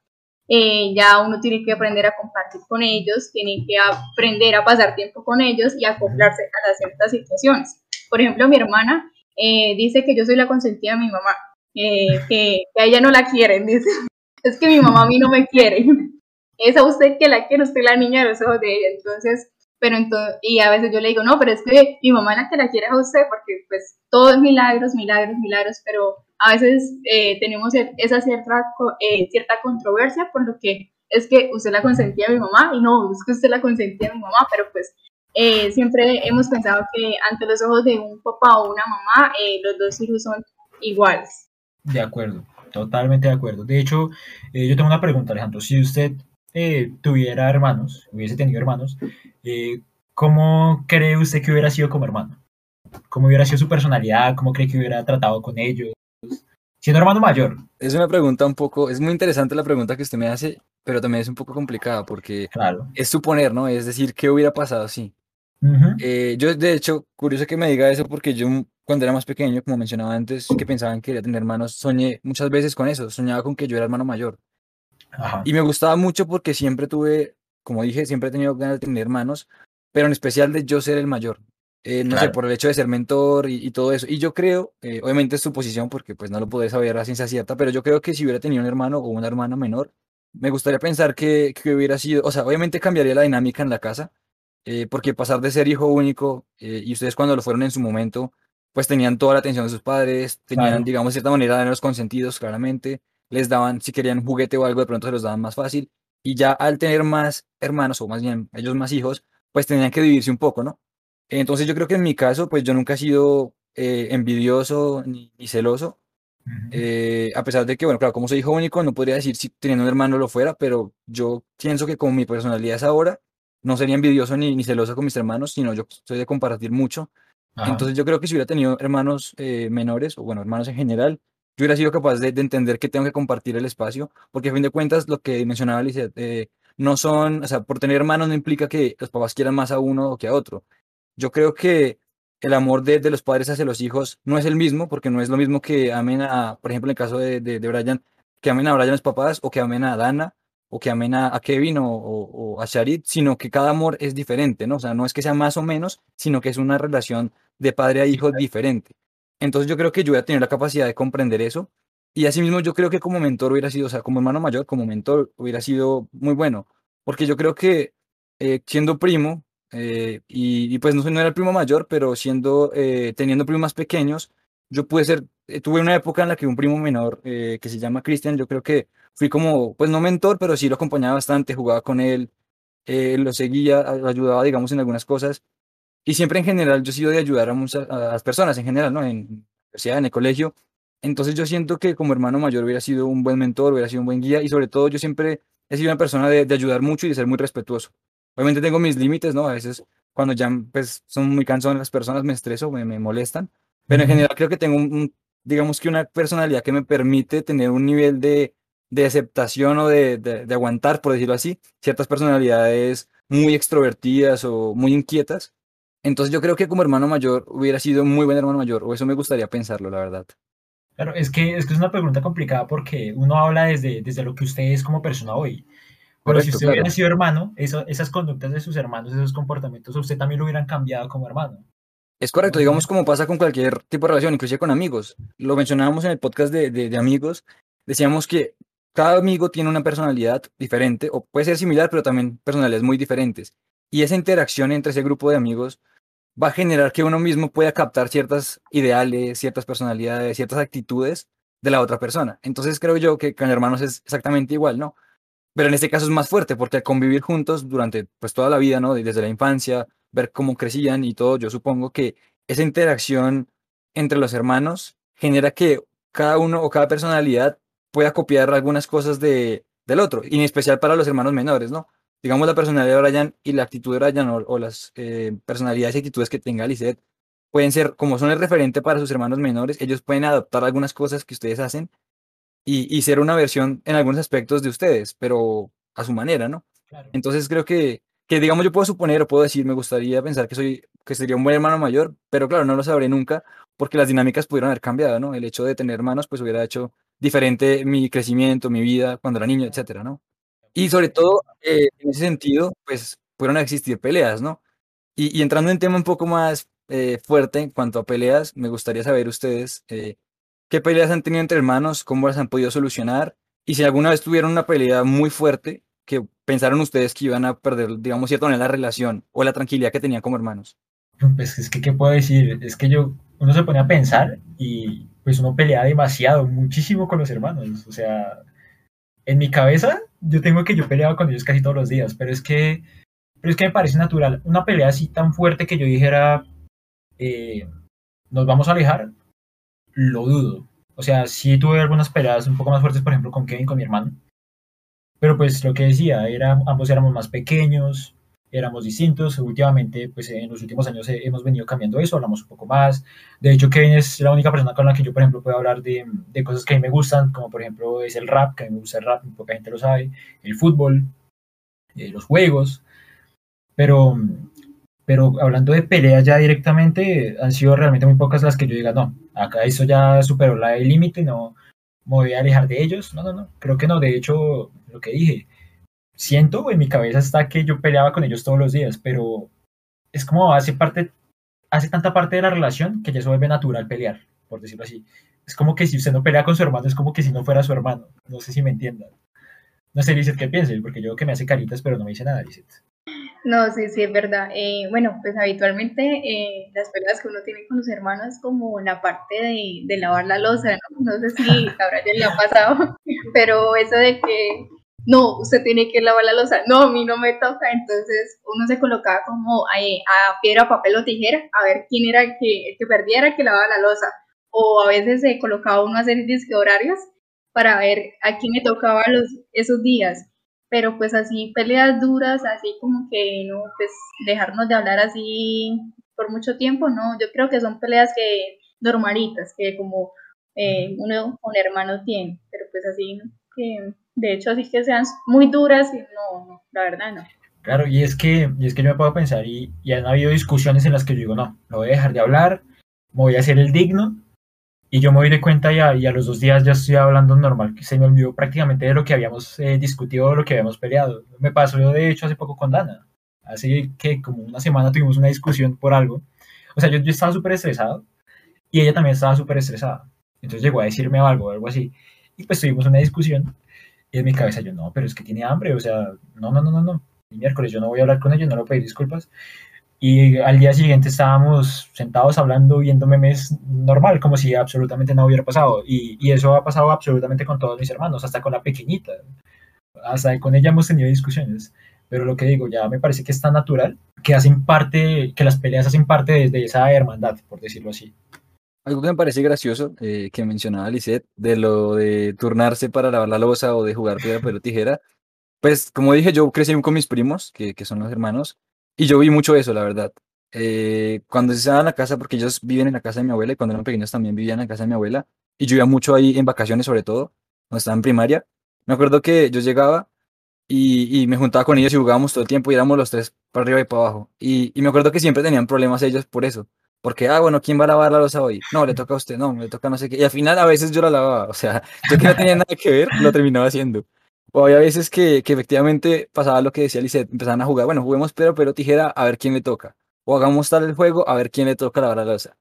eh, ya uno tiene que aprender a compartir con ellos, tiene que aprender a pasar tiempo con ellos y acoplarse a las ciertas situaciones. Por ejemplo, mi hermana eh, dice que yo soy la consentida de mi mamá, eh, que, a ella no la quieren, dice, es que mi mamá a mí no me quiere, es a usted que la quiere, usted la niña de los ojos de ella, entonces, pero entonces, y a veces yo le digo, no, pero es que mi mamá la que la quiere a usted, porque pues todo es milagros, milagros, milagros, pero a veces eh, tenemos e-, esa cierta, eh, cierta controversia por lo que es que usted la consentía a mi mamá y no, es que usted la consentía a mi mamá, pero pues eh, siempre hemos pensado que ante los ojos de un papá o una mamá, los dos hijos son iguales. De acuerdo, totalmente de acuerdo. De hecho, yo tengo una pregunta, Alejandro. Si usted tuviera hermanos, hubiese tenido hermanos, ¿cómo cree usted que hubiera sido como hermano? ¿Cómo hubiera sido su personalidad? ¿Cómo cree que hubiera tratado con ellos? siendo hermano mayor? Es una pregunta un poco, es muy interesante la pregunta que usted me hace, pero también es un poco complicada porque es suponer, ¿no? Es decir, ¿qué hubiera pasado si? Eh, yo, de hecho, curioso que me diga eso porque yo cuando era más pequeño, como mencionaba antes, que pensaba que quería tener hermanos, soñé muchas veces con eso, soñaba con que yo era hermano mayor. Y me gustaba mucho porque siempre tuve, como dije, siempre he tenido ganas de tener hermanos, pero en especial de yo ser el mayor. Eh, no sé, por el hecho de ser mentor y, todo eso. Y yo creo, eh, obviamente es su posición porque pues no lo puedes saber a ciencia cierta, pero yo creo que si hubiera tenido un hermano o una hermana menor, me gustaría pensar que, que hubiera sido, o sea, obviamente cambiaría la dinámica en la casa, eh, porque pasar de ser hijo único, y ustedes cuando lo fueron en su momento, pues tenían toda la atención de sus padres, tenían, digamos, cierta manera de los consentidos, claramente, les daban, si querían un juguete o algo, de pronto se los daban más fácil, y ya al tener más hermanos, o más bien ellos más hijos, pues tenían que dividirse un poco, ¿no? Entonces yo creo que en mi caso, pues yo nunca he sido eh, envidioso ni, celoso, eh, a pesar de que, bueno, claro, como soy hijo único, no podría decir si teniendo un hermano lo fuera, pero yo pienso que como mi personalidad es ahora, no sería envidioso ni, ni celoso con mis hermanos, sino yo soy de compartir mucho. Entonces yo creo que si hubiera tenido hermanos eh, menores, o bueno, hermanos en general, yo hubiera sido capaz de, entender que tengo que compartir el espacio, porque a fin de cuentas, lo que mencionaba Alicia, no son, o sea, por tener hermanos no implica que los papás quieran más a uno o que a otro yo creo que el amor de, los padres hacia los hijos no es el mismo, porque no es lo mismo que amen a, por ejemplo, en el caso de, de, Brian, que amen a Brian los papás, o que amen a Dana, o que amen a, Kevin o, a Sharit, sino que cada amor es diferente, ¿no? O sea, no es que sea más o menos, sino que es una relación de padre a hijo diferente. Entonces yo creo que yo voy a tener la capacidad de comprender eso. Y asimismo yo creo que como mentor hubiera sido, o sea, como hermano mayor, como mentor hubiera sido muy bueno. Porque yo creo que eh, siendo primo, eh, y, pues no, no era el primo mayor, pero siendo, eh, teniendo primos más pequeños, yo pude ser, tuve una época en la que un primo menor que se llama Cristian, yo creo que fui como, pues no mentor, pero sí lo acompañaba bastante, jugaba con él, lo seguía, lo ayudaba, digamos, en algunas cosas. Y siempre en general yo he sido de ayudar a muchas a las personas en general, ¿no? En universidad, en el colegio. Entonces yo siento que como hermano mayor hubiera sido un buen mentor, hubiera sido un buen guía y sobre todo yo siempre he sido una persona de, de ayudar mucho y de ser muy respetuoso. Obviamente tengo mis límites, ¿no? A veces cuando ya pues, son muy cansones las personas me estreso, me, me molestan, pero en general creo que tengo un, digamos que una personalidad que me permite tener un nivel de, de aceptación o de, de, aguantar, por decirlo así, ciertas personalidades muy extrovertidas o muy inquietas. Entonces yo creo que como hermano mayor hubiera sido muy buen hermano mayor, o eso me gustaría pensarlo, la verdad. Claro, es que es, que es una pregunta complicada porque uno habla desde, desde lo que usted es como persona hoy. Pero si usted hubiera sido hermano, esas conductas de sus hermanos, esos comportamientos, usted también lo hubieran cambiado como hermano. Es correcto, digamos como pasa con cualquier tipo de relación, inclusive con amigos. Lo mencionábamos en el podcast de, de, de amigos, decíamos que cada amigo tiene una personalidad diferente, o puede ser similar, pero también personalidades muy diferentes. Y esa interacción entre ese grupo de amigos va a generar que uno mismo pueda captar ciertas ideales, ciertas personalidades, ciertas actitudes de la otra persona. Entonces creo yo que con hermanos es exactamente igual, ¿no? Pero en este caso es más fuerte porque al convivir juntos durante pues toda la vida, ¿no? Desde la infancia, ver cómo crecían y todo, yo supongo que esa interacción entre los hermanos genera que cada uno o cada personalidad pueda copiar algunas cosas de, del otro, y en especial para los hermanos menores, ¿no? Digamos la personalidad de Brian y la actitud de Brian o, las eh, personalidades y actitudes que tenga Lisette pueden ser, como son el referente para sus hermanos menores, ellos pueden adaptar algunas cosas que ustedes hacen y, ser una versión en algunos aspectos de ustedes, pero a su manera, ¿no? Entonces creo que, que, digamos, yo puedo suponer o puedo decir, me gustaría pensar que soy, que sería un buen hermano mayor, pero claro, no lo sabré nunca porque las dinámicas pudieron haber cambiado, ¿no? El hecho de tener hermanos, pues hubiera hecho diferente mi crecimiento, mi vida cuando era niño, etcétera, ¿no? Y sobre todo, eh, en ese sentido, pues pudieron existir peleas, ¿no? Y, y entrando en tema un poco más eh, fuerte en cuanto a peleas, me gustaría saber ustedes eh, qué peleas han tenido entre hermanos, cómo las han podido solucionar y si alguna vez tuvieron una pelea muy fuerte que pensaron ustedes que iban a perder, digamos, cierta manera la relación o la tranquilidad que tenían como hermanos. Pues es que, ¿qué puedo decir? Es que yo, uno se pone a pensar y pues uno pelea demasiado, muchísimo con los hermanos. O sea, en mi cabeza yo tengo que yo peleaba con ellos casi todos los días, pero es que, pero es que me parece natural. Una pelea así tan fuerte que yo dijera, eh, nos vamos a alejar, lo dudo. O sea, sí tuve algunas peleas un poco más fuertes, por ejemplo, con Kevin, con mi hermano. Pero pues lo que decía, era, ambos éramos más pequeños, éramos distintos. Últimamente, pues en los últimos años hemos venido cambiando eso, hablamos un poco más. De hecho, Kevin es la única persona con la que yo, por ejemplo, puedo hablar de, de cosas que a mí me gustan, como por ejemplo es el rap, que a mí me gusta el rap, poca gente lo sabe, el fútbol, eh, los juegos. Pero pero hablando de peleas ya directamente, han sido realmente muy pocas las que yo diga, no, acá eso ya superó la el límite, no me voy a alejar de ellos. No, no, no, creo que no. De hecho, lo que dije, siento en mi cabeza está que yo peleaba con ellos todos los días, pero es como hace parte, hace tanta parte de la relación que ya se vuelve natural pelear, por decirlo así. Es como que si usted no pelea con su hermano, es como que si no fuera su hermano. No sé si me entiendan. No sé, Lizeth, qué piense, porque yo que me hace caritas, pero no me dice nada, Lizeth. No, sí, sí, es verdad. Eh, bueno, pues habitualmente eh, las peleas que uno tiene con los hermanos es como la parte de, de lavar la losa, ¿no? No sé si a Brian le ha pasado, pero eso de que no, usted tiene que lavar la losa, no, a mí no me toca, entonces uno se colocaba como a, a piedra, papel o tijera, a ver quién era el que, el que perdiera, el que lavaba la losa, o a veces se colocaba uno a hacer disque horarios para ver a quién le tocaba los, esos días. Pero pues así peleas duras, así como que no, pues dejarnos de hablar así por mucho tiempo, no, yo creo que son peleas que normalitas, que como eh, uno con hermanos tiene, pero pues así que de hecho así que sean muy duras, no, no la verdad no. Claro, y es que, y es que yo me puedo pensar, y, y han habido discusiones en las que yo digo, no, no voy a dejar de hablar, me voy a hacer el digno, y yo me doy de cuenta y a, y a, los dos días ya estoy hablando normal, que se me olvidó prácticamente de lo que habíamos eh, discutido, lo que habíamos peleado. Me pasó yo de hecho hace poco con Dana, así que como una semana tuvimos una discusión por algo. O sea, yo, yo estaba súper estresado y ella también estaba súper estresada. Entonces llegó a decirme algo, algo así. Y pues tuvimos una discusión y en mi cabeza yo, no, pero es que tiene hambre, o sea, no, no, no, no, no. El miércoles yo no voy a hablar con ella, no le pedir disculpas. Y al día siguiente estábamos sentados hablando, viendo memes normal, como si absolutamente no hubiera pasado. Y, y, eso ha pasado absolutamente con todos mis hermanos, hasta con la pequeñita. Hasta con ella hemos tenido discusiones. Pero lo que digo, ya me parece que es tan natural que hacen parte, que las peleas hacen parte de, de esa hermandad, por decirlo así. Algo que me parece gracioso eh, que mencionaba Lisette, de lo de turnarse para lavar la losa o de jugar piedra, pero tijera. Pues, como dije, yo crecí con mis primos, que, que son los hermanos, y yo vi mucho eso, la verdad. Eh, cuando se estaban en la casa, porque ellos viven en la casa de mi abuela, y cuando eran pequeños también vivían en la casa de mi abuela, y yo iba mucho ahí en vacaciones, sobre todo, cuando estaba en primaria. Me acuerdo que yo llegaba y, y me juntaba con ellos y jugábamos todo el tiempo y éramos los tres para arriba y para abajo. Y, y me acuerdo que siempre tenían problemas ellos por eso porque, ah, bueno, ¿quién va a lavar la losa hoy? No, le toca a usted, no, le toca no sé qué. Y al final a veces yo la lavaba, o sea, yo que no tenía nada que ver, lo terminaba haciendo. O había veces que, que efectivamente pasaba lo que decía Lisette, empezaban a jugar, bueno, juguemos pero, pero tijera, a ver quién le toca. O hagamos tal el juego, a ver quién le toca lavar la losa.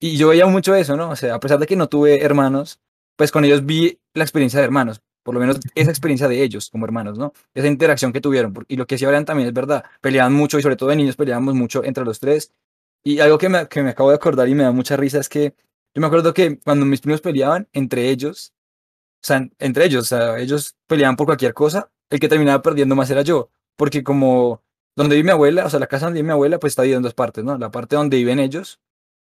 Y yo veía mucho eso, ¿no? O sea, a pesar de que no tuve hermanos, pues con ellos vi la experiencia de hermanos, por lo menos esa experiencia de ellos como hermanos, ¿no? Esa interacción que tuvieron. Y lo que decía Brian también es verdad, peleaban mucho y sobre todo de niños peleábamos mucho entre los tres y algo que me, que me acabo de acordar y me da mucha risa es que yo me acuerdo que cuando mis primos peleaban entre ellos, o sea, entre ellos, o sea, ellos peleaban por cualquier cosa, el que terminaba perdiendo más era yo, porque como donde vive mi abuela, o sea, la casa donde vive mi abuela, pues está dividida en dos partes, ¿no? La parte donde viven ellos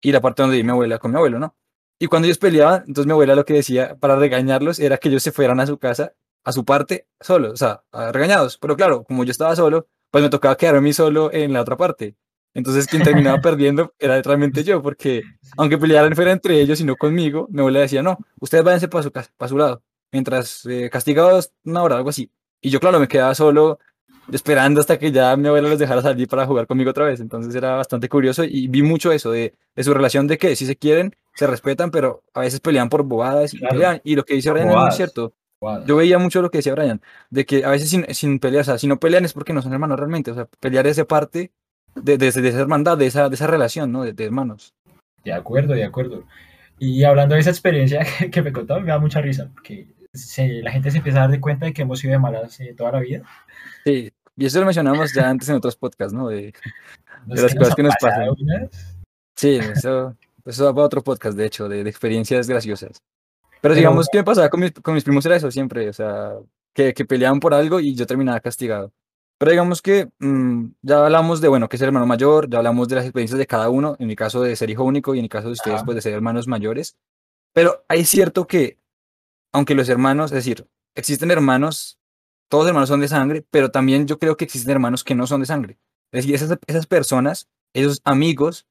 y la parte donde vive mi abuela con mi abuelo, ¿no? Y cuando ellos peleaban, entonces mi abuela lo que decía para regañarlos era que ellos se fueran a su casa, a su parte, solos, o sea, regañados. Pero claro, como yo estaba solo, pues me tocaba quedarme solo en la otra parte. Entonces quien terminaba perdiendo era realmente yo, porque aunque pelearan fuera entre ellos y no conmigo, mi abuela decía, no, ustedes váyanse para su, para su lado, mientras eh, castigados una hora, algo así. Y yo, claro, me quedaba solo esperando hasta que ya mi abuela los dejara salir para jugar conmigo otra vez. Entonces era bastante curioso y vi mucho eso de, de su relación de que si se quieren, se respetan, pero a veces pelean por bobadas y pelean. Y lo que dice Brian es muy cierto. Yo veía mucho lo que decía Brian, de que a veces sin, sin pelear, o sea, si no pelean es porque no son hermanos realmente. O sea, pelear esa parte de, de, esa hermandad, de esa, de esa relación, ¿no? De, hermanos. De acuerdo, de acuerdo. Y hablando de esa experiencia que, me contó, me da mucha risa, porque la gente se empieza a dar de cuenta de que hemos sido de malas eh, toda la vida. Sí, y eso lo mencionamos ya antes en otros podcasts, ¿no? De, las cosas que nos pasan. Sí, eso, eso va para otro podcast, de hecho, de, experiencias graciosas. Pero, digamos, ¿qué me pasaba con mis, con mis primos? Era eso siempre, o sea, que, que peleaban por algo y yo terminaba castigado. Pero digamos que mm, ya hablamos de, bueno, que es el hermano mayor, ya hablamos de las experiencias de cada uno, en mi caso de ser hijo único y en el caso de ustedes, pues de ser hermanos mayores. Pero hay cierto que, aunque los hermanos, es decir, existen hermanos, todos hermanos son de sangre, pero también yo creo que existen hermanos que no son de sangre. Es decir, esas, esas personas, esos amigos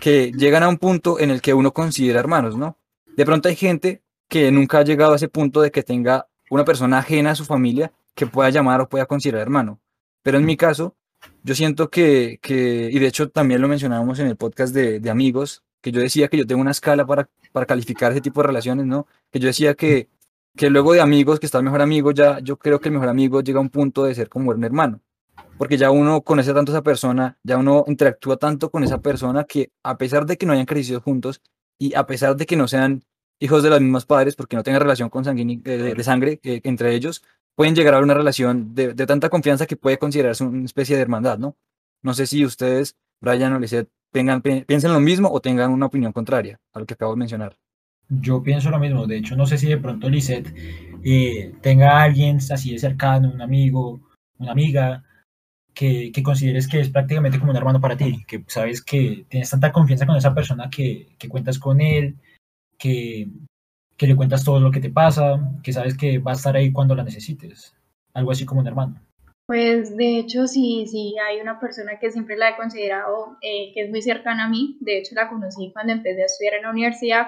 que llegan a un punto en el que uno considera hermanos, ¿no? De pronto hay gente que nunca ha llegado a ese punto de que tenga una persona ajena a su familia que pueda llamar o pueda considerar hermano. Pero en mi caso, yo siento que, que y de hecho también lo mencionábamos en el podcast de, de, amigos, que yo decía que yo tengo una escala para, para calificar ese tipo de relaciones, ¿no? Que yo decía que, que luego de amigos, que está el mejor amigo, ya yo creo que el mejor amigo llega a un punto de ser como un hermano. Porque ya uno conoce tanto a esa persona, ya uno interactúa tanto con esa persona que a pesar de que no hayan crecido juntos y a pesar de que no sean hijos de los mismos padres, porque no tengan relación con de, de, sangre eh, entre ellos, pueden llegar a una relación de, de, tanta confianza que puede considerarse una especie de hermandad, ¿no? No sé si ustedes, Brian o Lisette, tengan, piensen lo mismo o tengan una opinión contraria a lo que acabo de mencionar. Yo pienso lo mismo, de hecho no sé si de pronto Lisette eh, tenga alguien así de cercano, un amigo, una amiga, que, que, consideres que es prácticamente como un hermano para ti, que sabes que tienes tanta confianza con esa persona que, que cuentas con él, que, que le cuentas todo lo que te pasa, que sabes que va a estar ahí cuando la necesites, algo así como un hermano. Pues de hecho sí, sí, hay una persona que siempre la he considerado eh, que es muy cercana a mí, de hecho la conocí cuando empecé a estudiar en la universidad.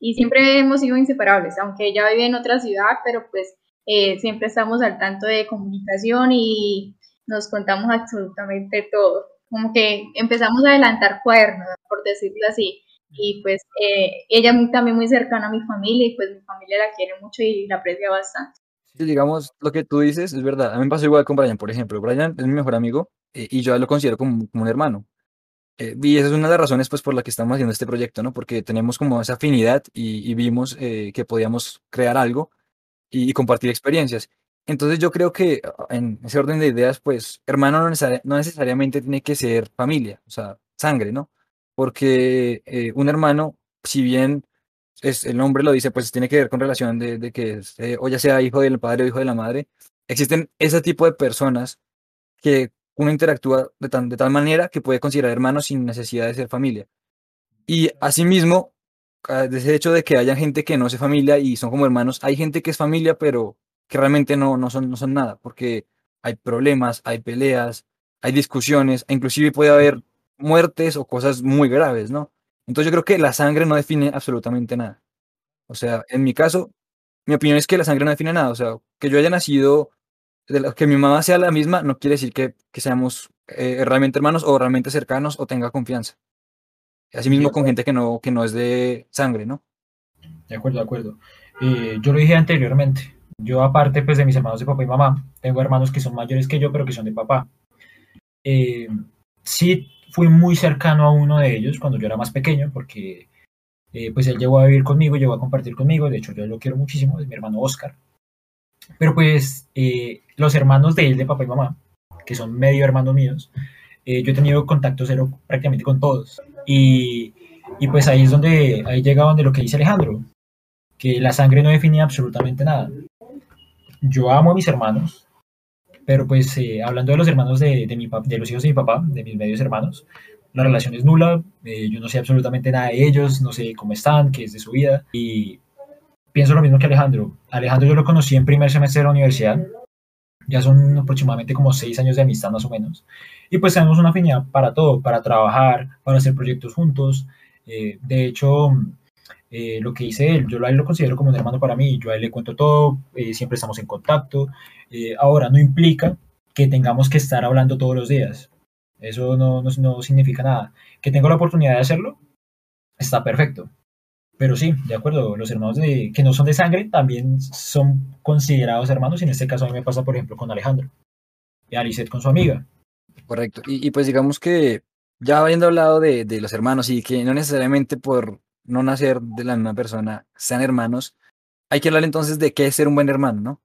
Y siempre hemos sido inseparables, aunque ella vive en otra ciudad, pero pues eh, siempre estamos al tanto de comunicación y nos contamos absolutamente todo, como que empezamos a adelantar cuernos, por decirlo así y pues eh, ella también muy cercana a mi familia y pues mi familia la quiere mucho y la aprecia bastante. Sí, digamos, lo que tú dices es verdad. A mí me pasó igual con Brian, por ejemplo. Brian es mi mejor amigo eh, y yo lo considero como, como, un hermano. Eh, y esa es una de las razones pues por la que estamos haciendo este proyecto, ¿no? Porque tenemos como esa afinidad y, vimos eh, que podíamos crear algo y, compartir experiencias. Entonces yo creo que ah, en ese orden de ideas, pues hermano no, no necesariamente tiene que ser familia, o sea, sangre, ¿no? Porque eh, un hermano, si bien es, el nombre lo dice, pues tiene que ver con relación de, que o ya sea hijo del padre o hijo de la madre, existen ese tipo de personas que uno interactúa de, de tal manera que puede considerar hermanos sin necesidad de ser familia. Y asimismo, de ese hecho de que haya gente que no es familia y son como hermanos, hay gente que es familia, pero que realmente no, no, son, no son nada, porque hay problemas, hay peleas, hay discusiones, e inclusive puede haber muertes o cosas muy graves, ¿no? Entonces yo creo que la sangre no define absolutamente nada. O sea, en mi caso, mi opinión es que la sangre no define nada. O sea, que yo haya nacido que mi mamá sea la misma no quiere decir que, que seamos eh, realmente hermanos o realmente cercanos o tenga confianza. Así mismo con gente que no, que no es de sangre, ¿no? De acuerdo, de acuerdo. Eh, yo lo dije anteriormente. Yo, aparte pues, de mis hermanos de papá y mamá, tengo hermanos que son mayores que yo, pero que son de papá. Eh, sí, fui muy cercano a uno de ellos cuando yo era más pequeño, porque pues él llegó a vivir conmigo, llegó a compartir conmigo. De hecho, yo lo quiero muchísimo, es mi hermano Oscar. Pero pues eh, los hermanos de él, de papá y mamá, que son medio hermanos míos, eh, yo he tenido contacto cero prácticamente con todos. Y, y, pues ahí es donde, ahí llega donde lo que dice Alejandro, que la sangre no define absolutamente nada. Yo amo a mis hermanos, pero pues eh, hablando de los hermanos de, de, mi, de los hijos de mi papá, de mis medios hermanos, la relación es nula, yo no sé absolutamente nada de ellos, no sé cómo están, qué es de su vida, y pienso lo mismo que Alejandro. Alejandro yo lo conocí en primer semestre de la universidad. Ya son aproximadamente como seis años de amistad más o menos. Y pues tenemos una afinidad para todo, para trabajar, para hacer proyectos juntos. Eh, de hecho, eh, lo que hice él, yo a él lo considero como un hermano para mí. Yo a él le cuento todo, eh, siempre estamos en contacto. ahora, no implica que tengamos que estar hablando todos los días. Eso no, no, no significa nada. Que tengo la oportunidad de hacerlo, está perfecto. Pero sí, de acuerdo, los hermanos de, que no son de sangre también son considerados hermanos, y en este caso a mí me pasa, por ejemplo, con Alejandro y Alicet con su amiga. Correcto, y, pues digamos que ya habiendo hablado de, de, los hermanos y que no necesariamente por no nacer de la misma persona sean hermanos, hay que hablar entonces de qué es ser un buen hermano, ¿no?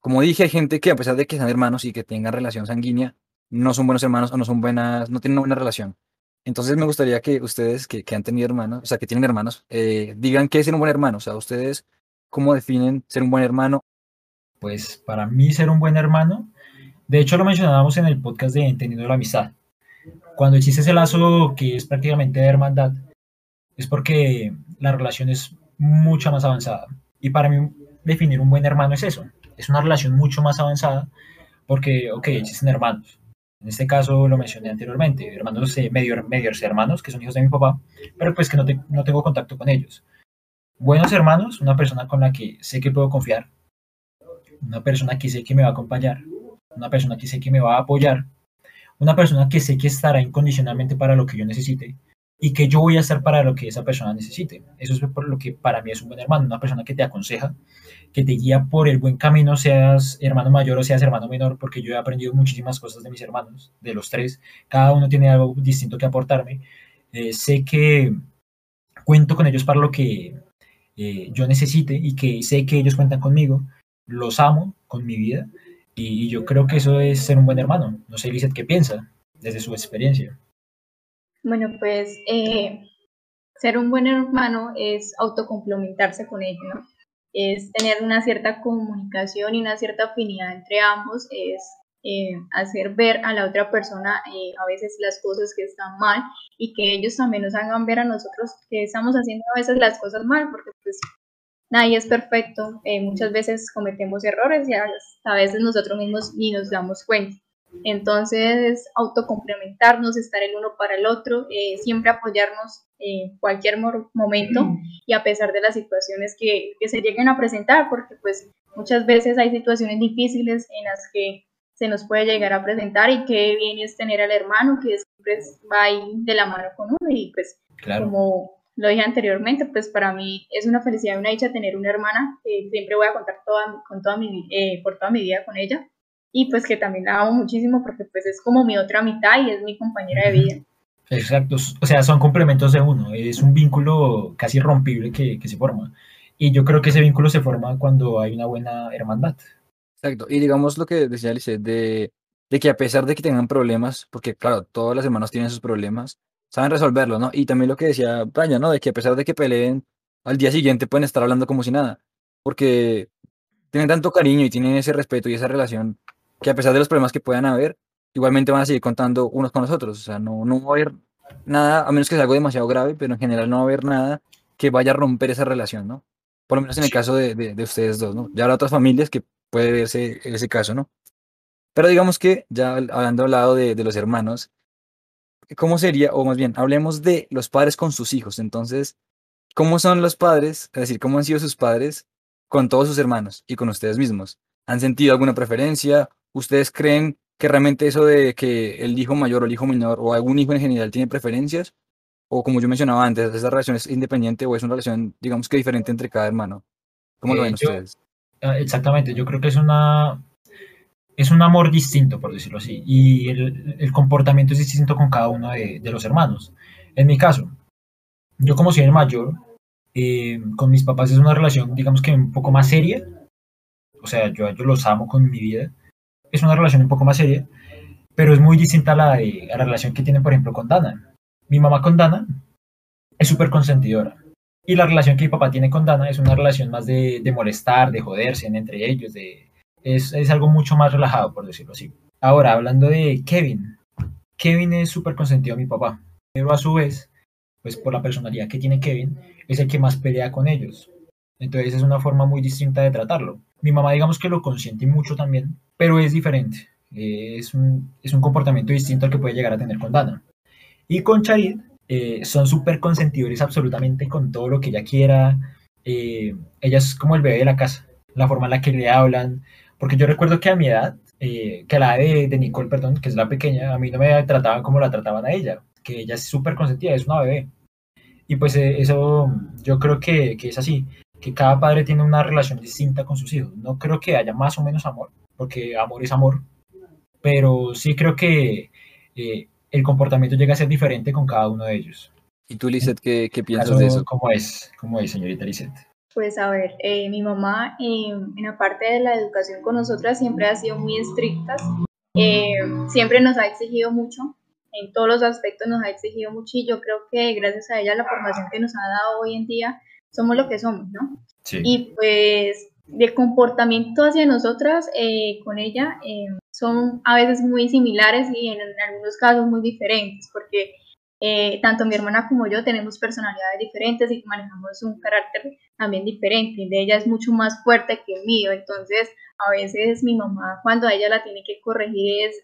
Como dije, hay gente que a pesar de que sean hermanos y que tengan relación sanguínea, no son buenos hermanos o no son buenas, no tienen una buena relación. Entonces me gustaría que ustedes que, han tenido hermanos, o sea, que tienen hermanos, eh, digan qué es ser un buen hermano. O sea, ustedes, ¿cómo definen ser un buen hermano? Pues para mí ser un buen hermano, de hecho lo mencionábamos en el podcast de Entendiendo la Amistad. Cuando existe ese lazo que es prácticamente de hermandad, es porque la relación es mucho más avanzada. Y para mí definir un buen hermano es eso, es una relación mucho más avanzada porque, ok, existen hermanos, en este caso lo mencioné anteriormente, hermanos eh, medio, hermanos, que son hijos de mi papá, pero pues que no, no tengo contacto con ellos. Buenos hermanos, una persona con la que sé que puedo confiar, una persona que sé que me va a acompañar, una persona que sé que me va a apoyar, una persona que sé que estará incondicionalmente para lo que yo necesite y que yo voy a estar para lo que esa persona necesite. Eso es por lo que para mí es un buen hermano, una persona que te aconseja, que te guía por el buen camino, seas hermano mayor o seas hermano menor, porque yo he aprendido muchísimas cosas de mis hermanos, de los tres. Cada uno tiene algo distinto que aportarme. Eh, sé que cuento con ellos para lo que eh, yo necesite y que sé que ellos cuentan conmigo. Los amo con mi vida y, yo creo que eso es ser un buen hermano. No sé, Lizeth, qué piensa desde su experiencia. Bueno, pues eh, ser un buen hermano es autocomplementarse con ellos. Es tener una cierta comunicación y una cierta afinidad entre ambos, es eh, hacer ver a la otra persona eh, a veces las cosas que están mal y que ellos también nos hagan ver a nosotros que estamos haciendo a veces las cosas mal, porque pues nadie es perfecto, muchas veces cometemos errores y a veces nosotros mismos ni nos damos cuenta. Entonces, autocomplementarnos, estar el uno para el otro, eh, siempre apoyarnos en cualquier momento y a pesar de las situaciones que, que, se lleguen a presentar, porque pues muchas veces hay situaciones difíciles en las que se nos puede llegar a presentar y qué bien es tener al hermano que siempre va ahí de la mano con uno y pues como lo dije anteriormente, pues para mí es una felicidad y una dicha tener una hermana que siempre voy a contar toda, con toda mi, eh, por toda mi vida con ella y pues que también la amo muchísimo porque pues es como mi otra mitad y es mi compañera de vida. Exacto, o sea, son complementos de uno, es un vínculo casi rompible que, que se forma. Y yo creo que ese vínculo se forma cuando hay una buena hermandad. Exacto, y digamos lo que decía Alice, de, de que a pesar de que tengan problemas, porque claro, todos los hermanos tienen sus problemas, saben resolverlo, ¿no? Y también lo que decía Brian, ¿no? De que a pesar de que peleen, al día siguiente pueden estar hablando como si nada, porque tienen tanto cariño y tienen ese respeto y esa relación que a pesar de los problemas que puedan haber, igualmente van a seguir contando unos con los otros. O sea, no, no va a haber nada, a menos que sea algo demasiado grave, pero en general no va a haber nada que vaya a romper esa relación, ¿no? Por lo menos en el caso de, de, ustedes dos, ¿no? Ya habrá otras familias que puede verse ese caso, ¿no? Pero digamos que, ya hablando al lado de, de los hermanos, ¿cómo sería, o más bien, hablemos de los padres con sus hijos? Entonces, ¿cómo son los padres? Es decir, ¿cómo han sido sus padres con todos sus hermanos y con ustedes mismos? ¿Han sentido alguna preferencia? ¿Ustedes creen que realmente eso de que el hijo mayor o el hijo menor o algún hijo en general tiene preferencias? O como yo mencionaba antes, ¿esa relación es independiente o es una relación, digamos que diferente entre cada hermano? ¿Cómo lo ven eh, ustedes? Ah, exactamente, yo creo que es una es un amor distinto, por decirlo así, y el, el comportamiento es distinto con cada uno de, de, los hermanos. En mi caso, yo como soy el mayor, eh, con mis papás es una relación, digamos que un poco más seria, o sea, yo, yo los amo con mi vida, es una relación un poco más seria, pero es muy distinta a la, relación que tienen, por ejemplo, con Dana. Mi mamá con Dana es súper consentidora. Y la relación que mi papá tiene con Dana es una relación más de, molestar, de joderse entre ellos, es, algo mucho más relajado, por decirlo así. Ahora, hablando de Kevin. Kevin es súper consentido a mi papá, pero a su vez, pues por la personalidad que tiene Kevin, es el que más pelea con ellos. Entonces es una forma muy distinta de tratarlo. Mi mamá digamos que lo consiente mucho también, pero es diferente. Eh, es, un, es un comportamiento distinto al que puede llegar a tener con Dana. Y con Charit eh, son súper consentidores absolutamente con todo lo que ella quiera. Eh, ella es como el bebé de la casa, la forma en la que le hablan. Porque yo recuerdo que a mi edad, eh, que a la de, de Nicole, perdón, que es la pequeña, a mí no me trataban como la trataban a ella, que ella es súper consentida, es una bebé. Y pues eso yo creo que, que es así que cada padre tiene una relación distinta con sus hijos. No creo que haya más o menos amor, porque amor es amor, pero sí creo que eh, el comportamiento llega a ser diferente con cada uno de ellos. ¿Y tú, Lizeth, qué, qué piensas de eso? ¿Cómo es, cómo es señorita Lizeth? Pues a ver, eh, mi mamá eh, en la parte de la educación con nosotras siempre ha sido muy estricta, eh, siempre nos ha exigido mucho, en todos los aspectos nos ha exigido mucho y yo creo que gracias a ella la formación que nos ha dado hoy en día somos lo que somos, ¿no? Sí. Y pues de comportamiento hacia nosotras eh, con ella eh, son a veces muy similares y en, en algunos casos muy diferentes, porque eh, tanto mi hermana como yo tenemos personalidades diferentes y manejamos un carácter también diferente. De ella es mucho más fuerte que el mío, entonces a veces mi mamá cuando a ella la tiene que corregir es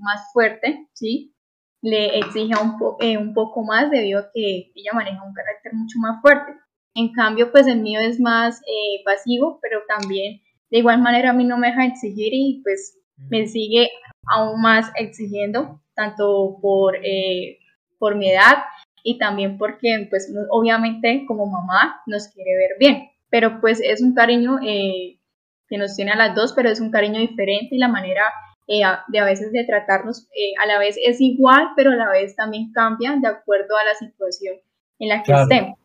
más fuerte, ¿sí? Le exige un, po un poco más debido a que ella maneja un carácter mucho más fuerte. En cambio, pues el mío es más eh, pasivo, pero también de igual manera a mí no me deja exigir y pues me sigue aún más exigiendo, tanto por, eh, por mi edad y también porque pues obviamente como mamá nos quiere ver bien, pero pues es un cariño eh, que nos tiene a las dos, pero es un cariño diferente y la manera de a veces de tratarnos a la vez es igual, pero a la vez también cambia de acuerdo a la situación en la que estemos.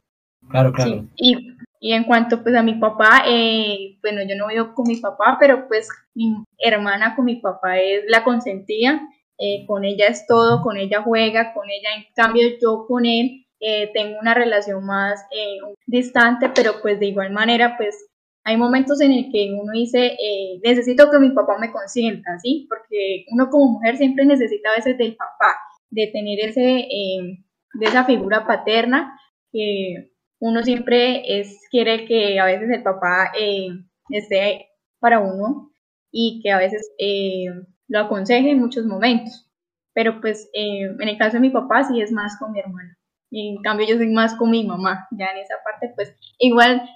Claro, claro. Sí. Y, y, en cuanto pues a mi papá, eh, bueno, yo no vivo con mi papá, pero pues mi hermana con mi papá es la consentida, eh, con ella es todo, con ella juega, con ella, en cambio yo con él eh, tengo una relación más eh, distante, pero pues de igual manera pues hay momentos en el que uno dice, eh, necesito que mi papá me consienta, ¿sí? Porque uno como mujer siempre necesita a veces del papá, de tener ese, de esa figura paterna que uno siempre es, quiere que a veces el papá eh, esté para uno y que a veces eh, lo aconseje en muchos momentos. Pero pues eh, en el caso de mi papá sí es más con mi hermana. Y en cambio yo soy más con mi mamá. Ya en esa parte pues igual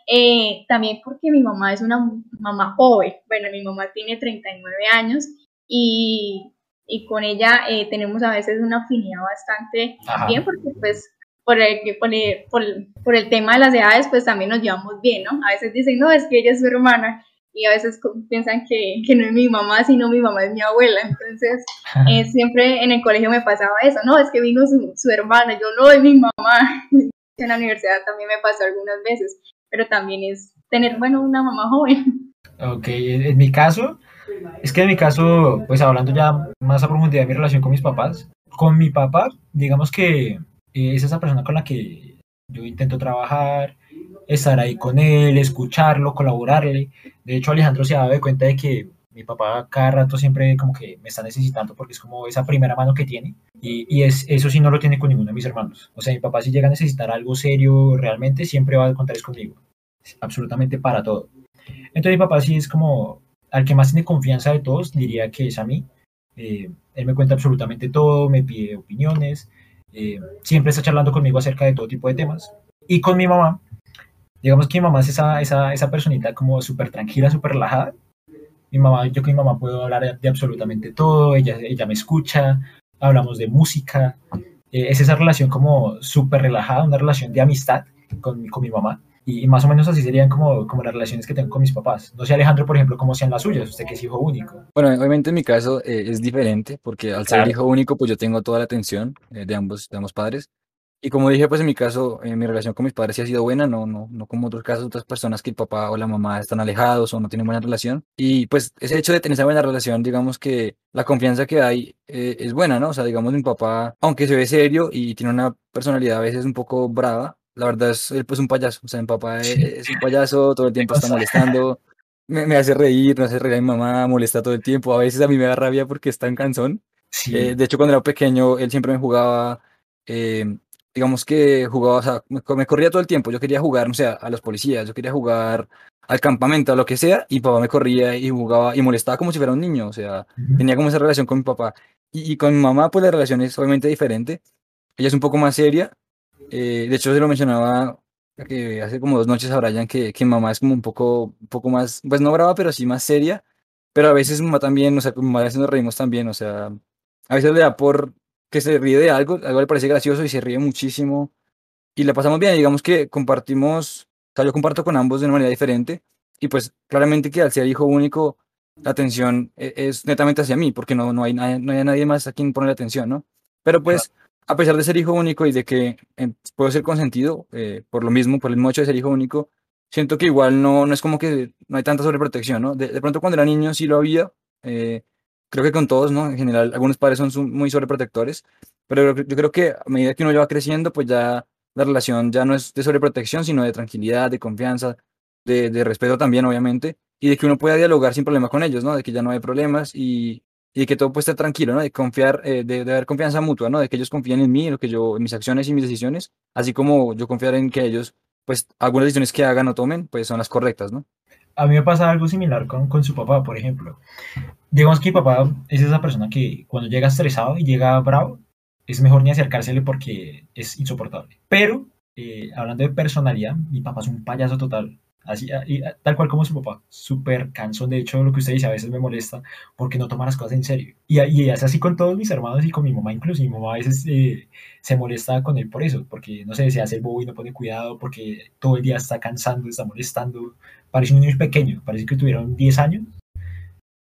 también porque mi mamá es una mamá joven. Bueno, mi mamá tiene 39 años y, y con ella tenemos a veces una afinidad bastante bien porque pues por el, por, el, por, el, tema de las edades, pues también nos llevamos bien, ¿no? A veces dicen, no, es que ella es su hermana, y a veces piensan que, que, no es mi mamá, sino mi mamá es mi abuela. Entonces, eh, siempre en el colegio me pasaba eso, no, es que vino su, su hermana, yo no, es mi mamá. En la universidad también me pasó algunas veces, pero también es tener, bueno, una mamá joven. Ok, en mi caso, es que en mi caso, pues hablando ya más a profundidad de mi relación con mis papás, con mi papá, digamos que es esa persona con la que yo intento trabajar, estar ahí con él, escucharlo, colaborarle. De hecho, Alejandro se ha dado cuenta de que mi papá cada rato siempre como que me está necesitando porque es como esa primera mano que tiene y, y, es, eso sí no lo tiene con ninguno de mis hermanos. O sea, mi papá si llega a necesitar algo serio realmente siempre va a contar conmigo, absolutamente para todo. Entonces mi papá sí es como al que más tiene confianza de todos, diría que es a mí. Eh, él me cuenta absolutamente todo, me pide opiniones, eh, siempre está charlando conmigo acerca de todo tipo de temas. Y con mi mamá, digamos que mi mamá es esa, esa, esa personita como súper tranquila, súper relajada. Mi mamá, yo con mi mamá puedo hablar de, absolutamente todo, ella, ella me escucha, hablamos de música. Eh, es esa relación como súper relajada, una relación de amistad con, con mi mamá. Y, más o menos así serían como, como las relaciones que tengo con mis papás. No sé, Alejandro, por ejemplo, cómo sean las suyas, usted que es hijo único. Bueno, obviamente en mi caso eh, es diferente, porque al ser hijo único, pues yo tengo toda la atención eh, de, ambos, de ambos padres. Y como dije, pues en mi caso, eh, mi relación con mis padres sí ha sido buena, no, no, no como otros casos, otras personas que el papá o la mamá están alejados o no tienen buena relación. Y pues ese hecho de tener esa buena relación, digamos que la confianza que hay es buena, ¿no? O sea, digamos, mi papá, aunque se ve serio y tiene una personalidad a veces un poco brava, la verdad es pues un payaso, o sea, mi papá es, un payaso, todo el tiempo está molestando, me, me, hace reír, me hace reír a mi mamá, molesta todo el tiempo, a veces a mí me da rabia porque está en cansón. Eh, de hecho, cuando era pequeño, él siempre me jugaba, eh, digamos que jugaba, o sea, me, corría todo el tiempo, yo quería jugar, no sé, a los policías, yo quería jugar al campamento, a lo que sea, y papá me corría y jugaba y molestaba como si fuera un niño, o sea, tenía como esa relación con mi papá. Y, y, con mi mamá, pues la relación es obviamente diferente. Ella es un poco más seria, eh, de hecho, se lo mencionaba que hace como dos noches a Brian que, que mamá es como un poco, un poco más, pues no brava, pero sí más seria. Pero a veces mamá también, o sea, mamá a veces nos reímos también, o sea, a veces le da por que se ríe de algo, algo le parece gracioso y se ríe muchísimo. Y le pasamos bien, digamos que compartimos, o sea, yo comparto con ambos de una manera diferente. Y pues claramente que al ser hijo único, la atención e, es, netamente hacia mí, porque no, no, hay, no hay nadie más a quien poner atención, ¿no? Pero pues a pesar de ser hijo único y de que eh, puedo ser consentido eh, por lo mismo, por el mocho de ser hijo único, siento que igual no, no es como que no hay tanta sobreprotección, ¿no? De, pronto cuando era niño sí lo había, eh, creo que con todos, ¿no? En general, algunos padres son muy sobreprotectores, pero yo creo que a medida que uno va creciendo, pues ya la relación ya no es de sobreprotección, sino de tranquilidad, de confianza, de, de respeto también, obviamente, y de que uno pueda dialogar sin problema con ellos, ¿no? De que ya no hay problemas y, y que todo puede estar tranquilo, ¿no? De confiar, eh, de, de, haber confianza mutua, ¿no? De que ellos confíen en mí, en lo que yo, en mis acciones y mis decisiones, así como yo confiar en que ellos, pues, algunas decisiones que hagan o tomen, pues, son las correctas, ¿no? A mí me pasa algo similar con, con su papá, por ejemplo. Digamos que mi papá es esa persona que cuando llega estresado y llega bravo, es mejor ni acercársele porque es insoportable. Pero, eh, hablando de personalidad, mi papá es un payaso total. Así, ah, y, ah, tal cual como su papá, súper cansón. De hecho, lo que usted dice a veces me molesta porque no toma las cosas en serio. Y, y es así con todos mis hermanos y con mi mamá incluso. Mi mamá a veces eh, se molesta con él por eso, porque no sé, se hace bobo y no pone cuidado, porque todo el día está cansando, está molestando. Parece un niño pequeño, parece que tuvieron 10 años.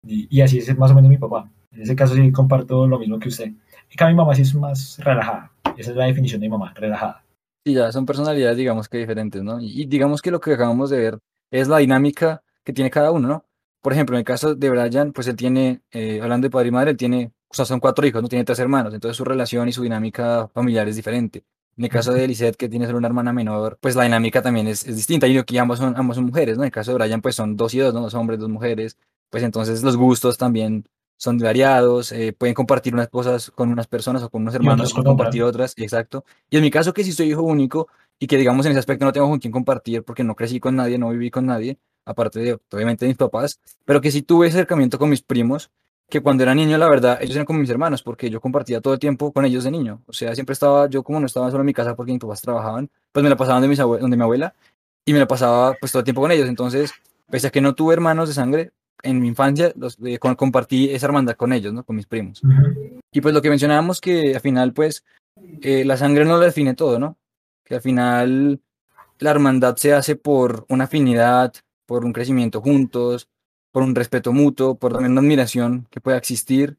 Y, y, así es más o menos mi papá. En ese caso sí comparto lo mismo que usted. Y que mi mamá sí es más relajada. Esa es la definición de mi mamá, relajada. Sí, ya son personalidades, digamos que diferentes, ¿no? Y, digamos que lo que acabamos de ver es la dinámica que tiene cada uno, ¿no? Por ejemplo, en el caso de Brian, pues él tiene, eh, hablando de padre y madre, él tiene, o sea, son cuatro hijos, no tiene tres hermanos, entonces su relación y su dinámica familiar es diferente. En el caso de Elisette, que tiene solo una hermana menor, pues la dinámica también es, es distinta. Y que ambos son, ambos son mujeres, ¿no? En el caso de Brian, pues son dos y dos, ¿no? Dos hombres, dos mujeres. Pues entonces los gustos también son variados, eh, pueden compartir unas cosas con unas personas o con unos hermanos, con compartir otras, exacto. Y en mi caso, que si soy hijo único y que digamos en ese aspecto no tengo con quién compartir porque no crecí con nadie, no viví con nadie, aparte de obviamente de mis papás, pero que sí tuve acercamiento con mis primos, que cuando era niño, la verdad, ellos eran como mis hermanos, porque yo compartía todo el tiempo con ellos de niño. O sea, siempre estaba, yo como no estaba solo en mi casa porque mis papás trabajaban, pues me la pasaba donde, mis donde mi abuela y me la pasaba pues todo el tiempo con ellos. Entonces, pese a que no tuve hermanos de sangre, en mi infancia los, eh, compartí esa hermandad con ellos, ¿no? Con mis primos. Y pues lo que mencionábamos que al final, pues, eh, la sangre no lo define todo, ¿no? Que al final la hermandad se hace por una afinidad, por un crecimiento juntos, por un respeto mutuo, por también una admiración que pueda existir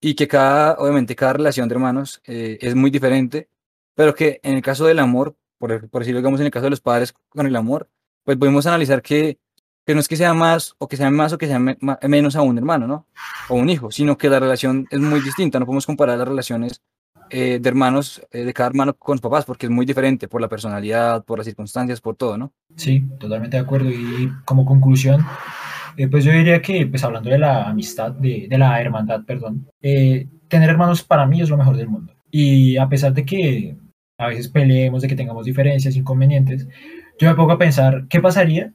y que cada, obviamente, cada relación de hermanos eh, es muy diferente, pero que en el caso del amor, por, por decirlo, digamos, en el caso de los padres con el amor, pues podemos analizar que, que no es que sea más o que sea más o que sea menos a un hermano, ¿no? O un hijo, sino que la relación es muy distinta, no podemos comparar las relaciones eh, de hermanos, eh, de cada hermano con los papás, porque es muy diferente por la personalidad, por las circunstancias, por todo, ¿no? Sí, totalmente de acuerdo. Y como conclusión, eh, pues yo diría que, pues hablando de la amistad, de, de la hermandad, perdón, eh, tener hermanos para mí es lo mejor del mundo. Y a pesar de que a veces peleemos, de que tengamos diferencias, inconvenientes, yo me pongo a pensar, ¿qué pasaría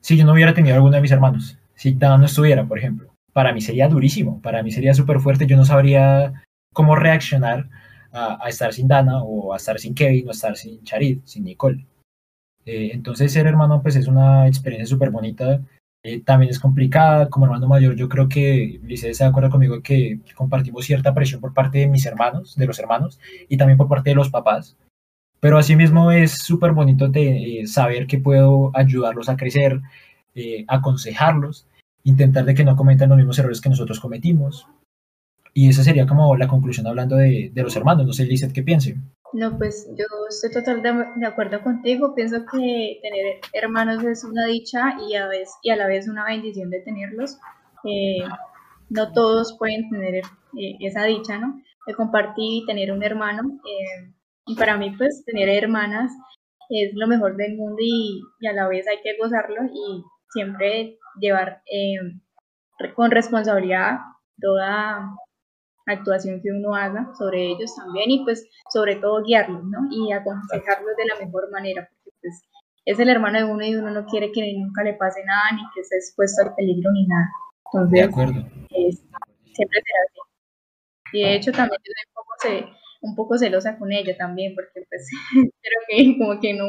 si yo no hubiera tenido alguno de mis hermanos? Si Dan no estuviera, por ejemplo. Para mí sería durísimo, para mí sería súper fuerte, yo no sabría cómo reaccionar a, a, estar sin Dana o a estar sin Kevin o a estar sin Charit, sin Nicole. Eh, entonces ser hermano pues es una experiencia súper bonita eh, también es complicada. Como hermano mayor, yo creo que Lice está de acuerdo conmigo que compartimos cierta presión por parte de mis hermanos, de los hermanos, y también por parte de los papás. Pero asimismo es súper bonito de, eh, saber que puedo ayudarlos a crecer, eh, aconsejarlos, intentar de que no cometan los mismos errores que nosotros cometimos. Y esa sería como la conclusión hablando de, de los hermanos. No sé, Lizeth, qué piense. No, pues yo estoy totalmente de acuerdo contigo. Pienso que tener hermanos es una dicha y a, vez, y a la vez una bendición de tenerlos. Eh, no todos pueden tener esa dicha, ¿no? De compartir y tener un hermano. Y para mí, pues, tener hermanas es lo mejor del mundo y, y a la vez hay que gozarlo y siempre llevar con responsabilidad toda actuación que uno haga sobre ellos también y pues sobre todo guiarlos, ¿no? Y aconsejarlos de la mejor manera, porque pues es el hermano de uno y uno no quiere que nunca le pase nada ni que esté expuesto al peligro ni nada. Entonces, de acuerdo. siempre será así. Y de hecho también yo un poco, ce, un poco celosa con ella también, porque pues espero que como que no,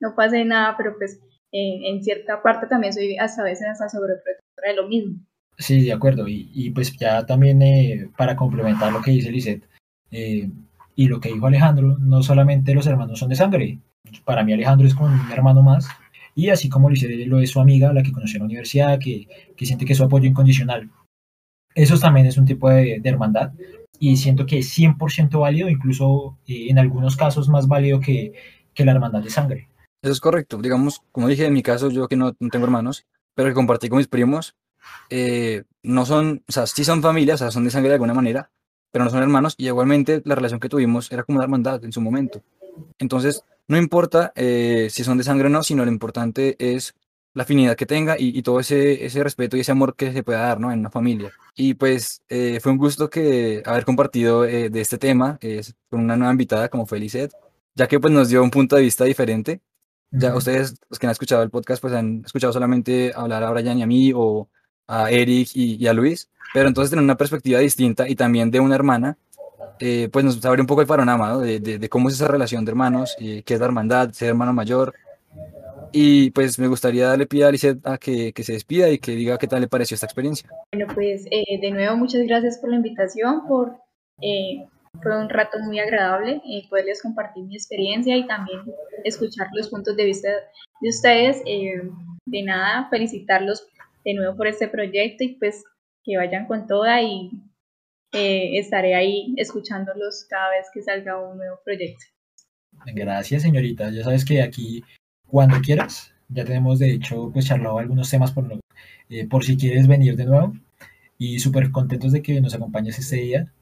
no pase nada, pero pues eh, en cierta parte también soy hasta a veces hasta sobreprotectora de lo mismo. Sí, de acuerdo. Y, y pues ya también eh, para complementar lo que dice Lisette eh, y lo que dijo Alejandro, no solamente los hermanos son de sangre. Para mí Alejandro es como un hermano más. Y así como Lisette lo es su amiga, la que conoció en la universidad, que, que siente que es su apoyo incondicional. Eso también es un tipo de, de hermandad. Y siento que es 100% válido, incluso eh, en algunos casos más válido que, que la hermandad de sangre. Eso es correcto. Digamos, como dije, en mi caso, yo que no, no tengo hermanos, pero que compartí con mis primos, eh, no son, o sea, sí son familias, o sea, son de sangre de alguna manera, pero no son hermanos, y igualmente la relación que tuvimos era como una hermandad en su momento. Entonces, no importa eh, si son de sangre o no, sino lo importante es la afinidad que tenga y, y, todo ese, ese respeto y ese amor que se pueda dar ¿no? en una familia. Y pues eh, fue un gusto que haber compartido eh, de este tema con una nueva invitada como Felicet, ya que pues nos dio un punto de vista diferente. Ya uh -huh. ustedes, los que han escuchado el podcast, pues han escuchado solamente hablar a Brian y a mí o a Eric y, y, a Luis, pero entonces tener una perspectiva distinta y también de una hermana, eh, pues nos abre un poco el panorama ¿no? de, de, de, cómo es esa relación de hermanos, eh, qué es la hermandad, ser hermano mayor. Y pues me gustaría darle pie a Lizeth a que, que, se despida y que diga qué tal le pareció esta experiencia. Bueno, pues eh, de nuevo muchas gracias por la invitación, por eh, fue un rato muy agradable eh, poderles compartir mi experiencia y también escuchar los puntos de vista de ustedes. de nada, felicitarlos de nuevo por este proyecto y pues que vayan con toda y eh, estaré ahí escuchándolos cada vez que salga un nuevo proyecto. Gracias, señorita. Ya sabes que aquí, cuando quieras, ya tenemos de hecho pues charlado algunos temas por, eh, por si quieres venir de nuevo y súper contentos de que nos acompañes este día.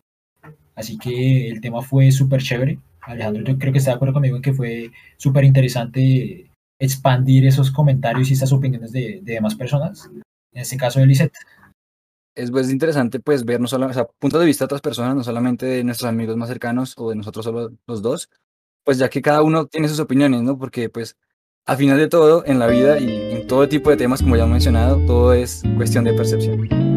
Así que el tema fue súper chévere. Alejandro, yo creo que está de acuerdo conmigo en que fue súper interesante expandir esos comentarios y esas opiniones de, de demás personas en este caso de Lisette. Es pues interesante pues ver no solo, o sea, puntos de vista de otras personas, no solamente de nuestros amigos más cercanos o de nosotros solo los dos, pues ya que cada uno tiene sus opiniones, ¿no? Porque pues al final de todo, en la vida y en todo tipo de temas, como ya he mencionado, todo es cuestión de percepción.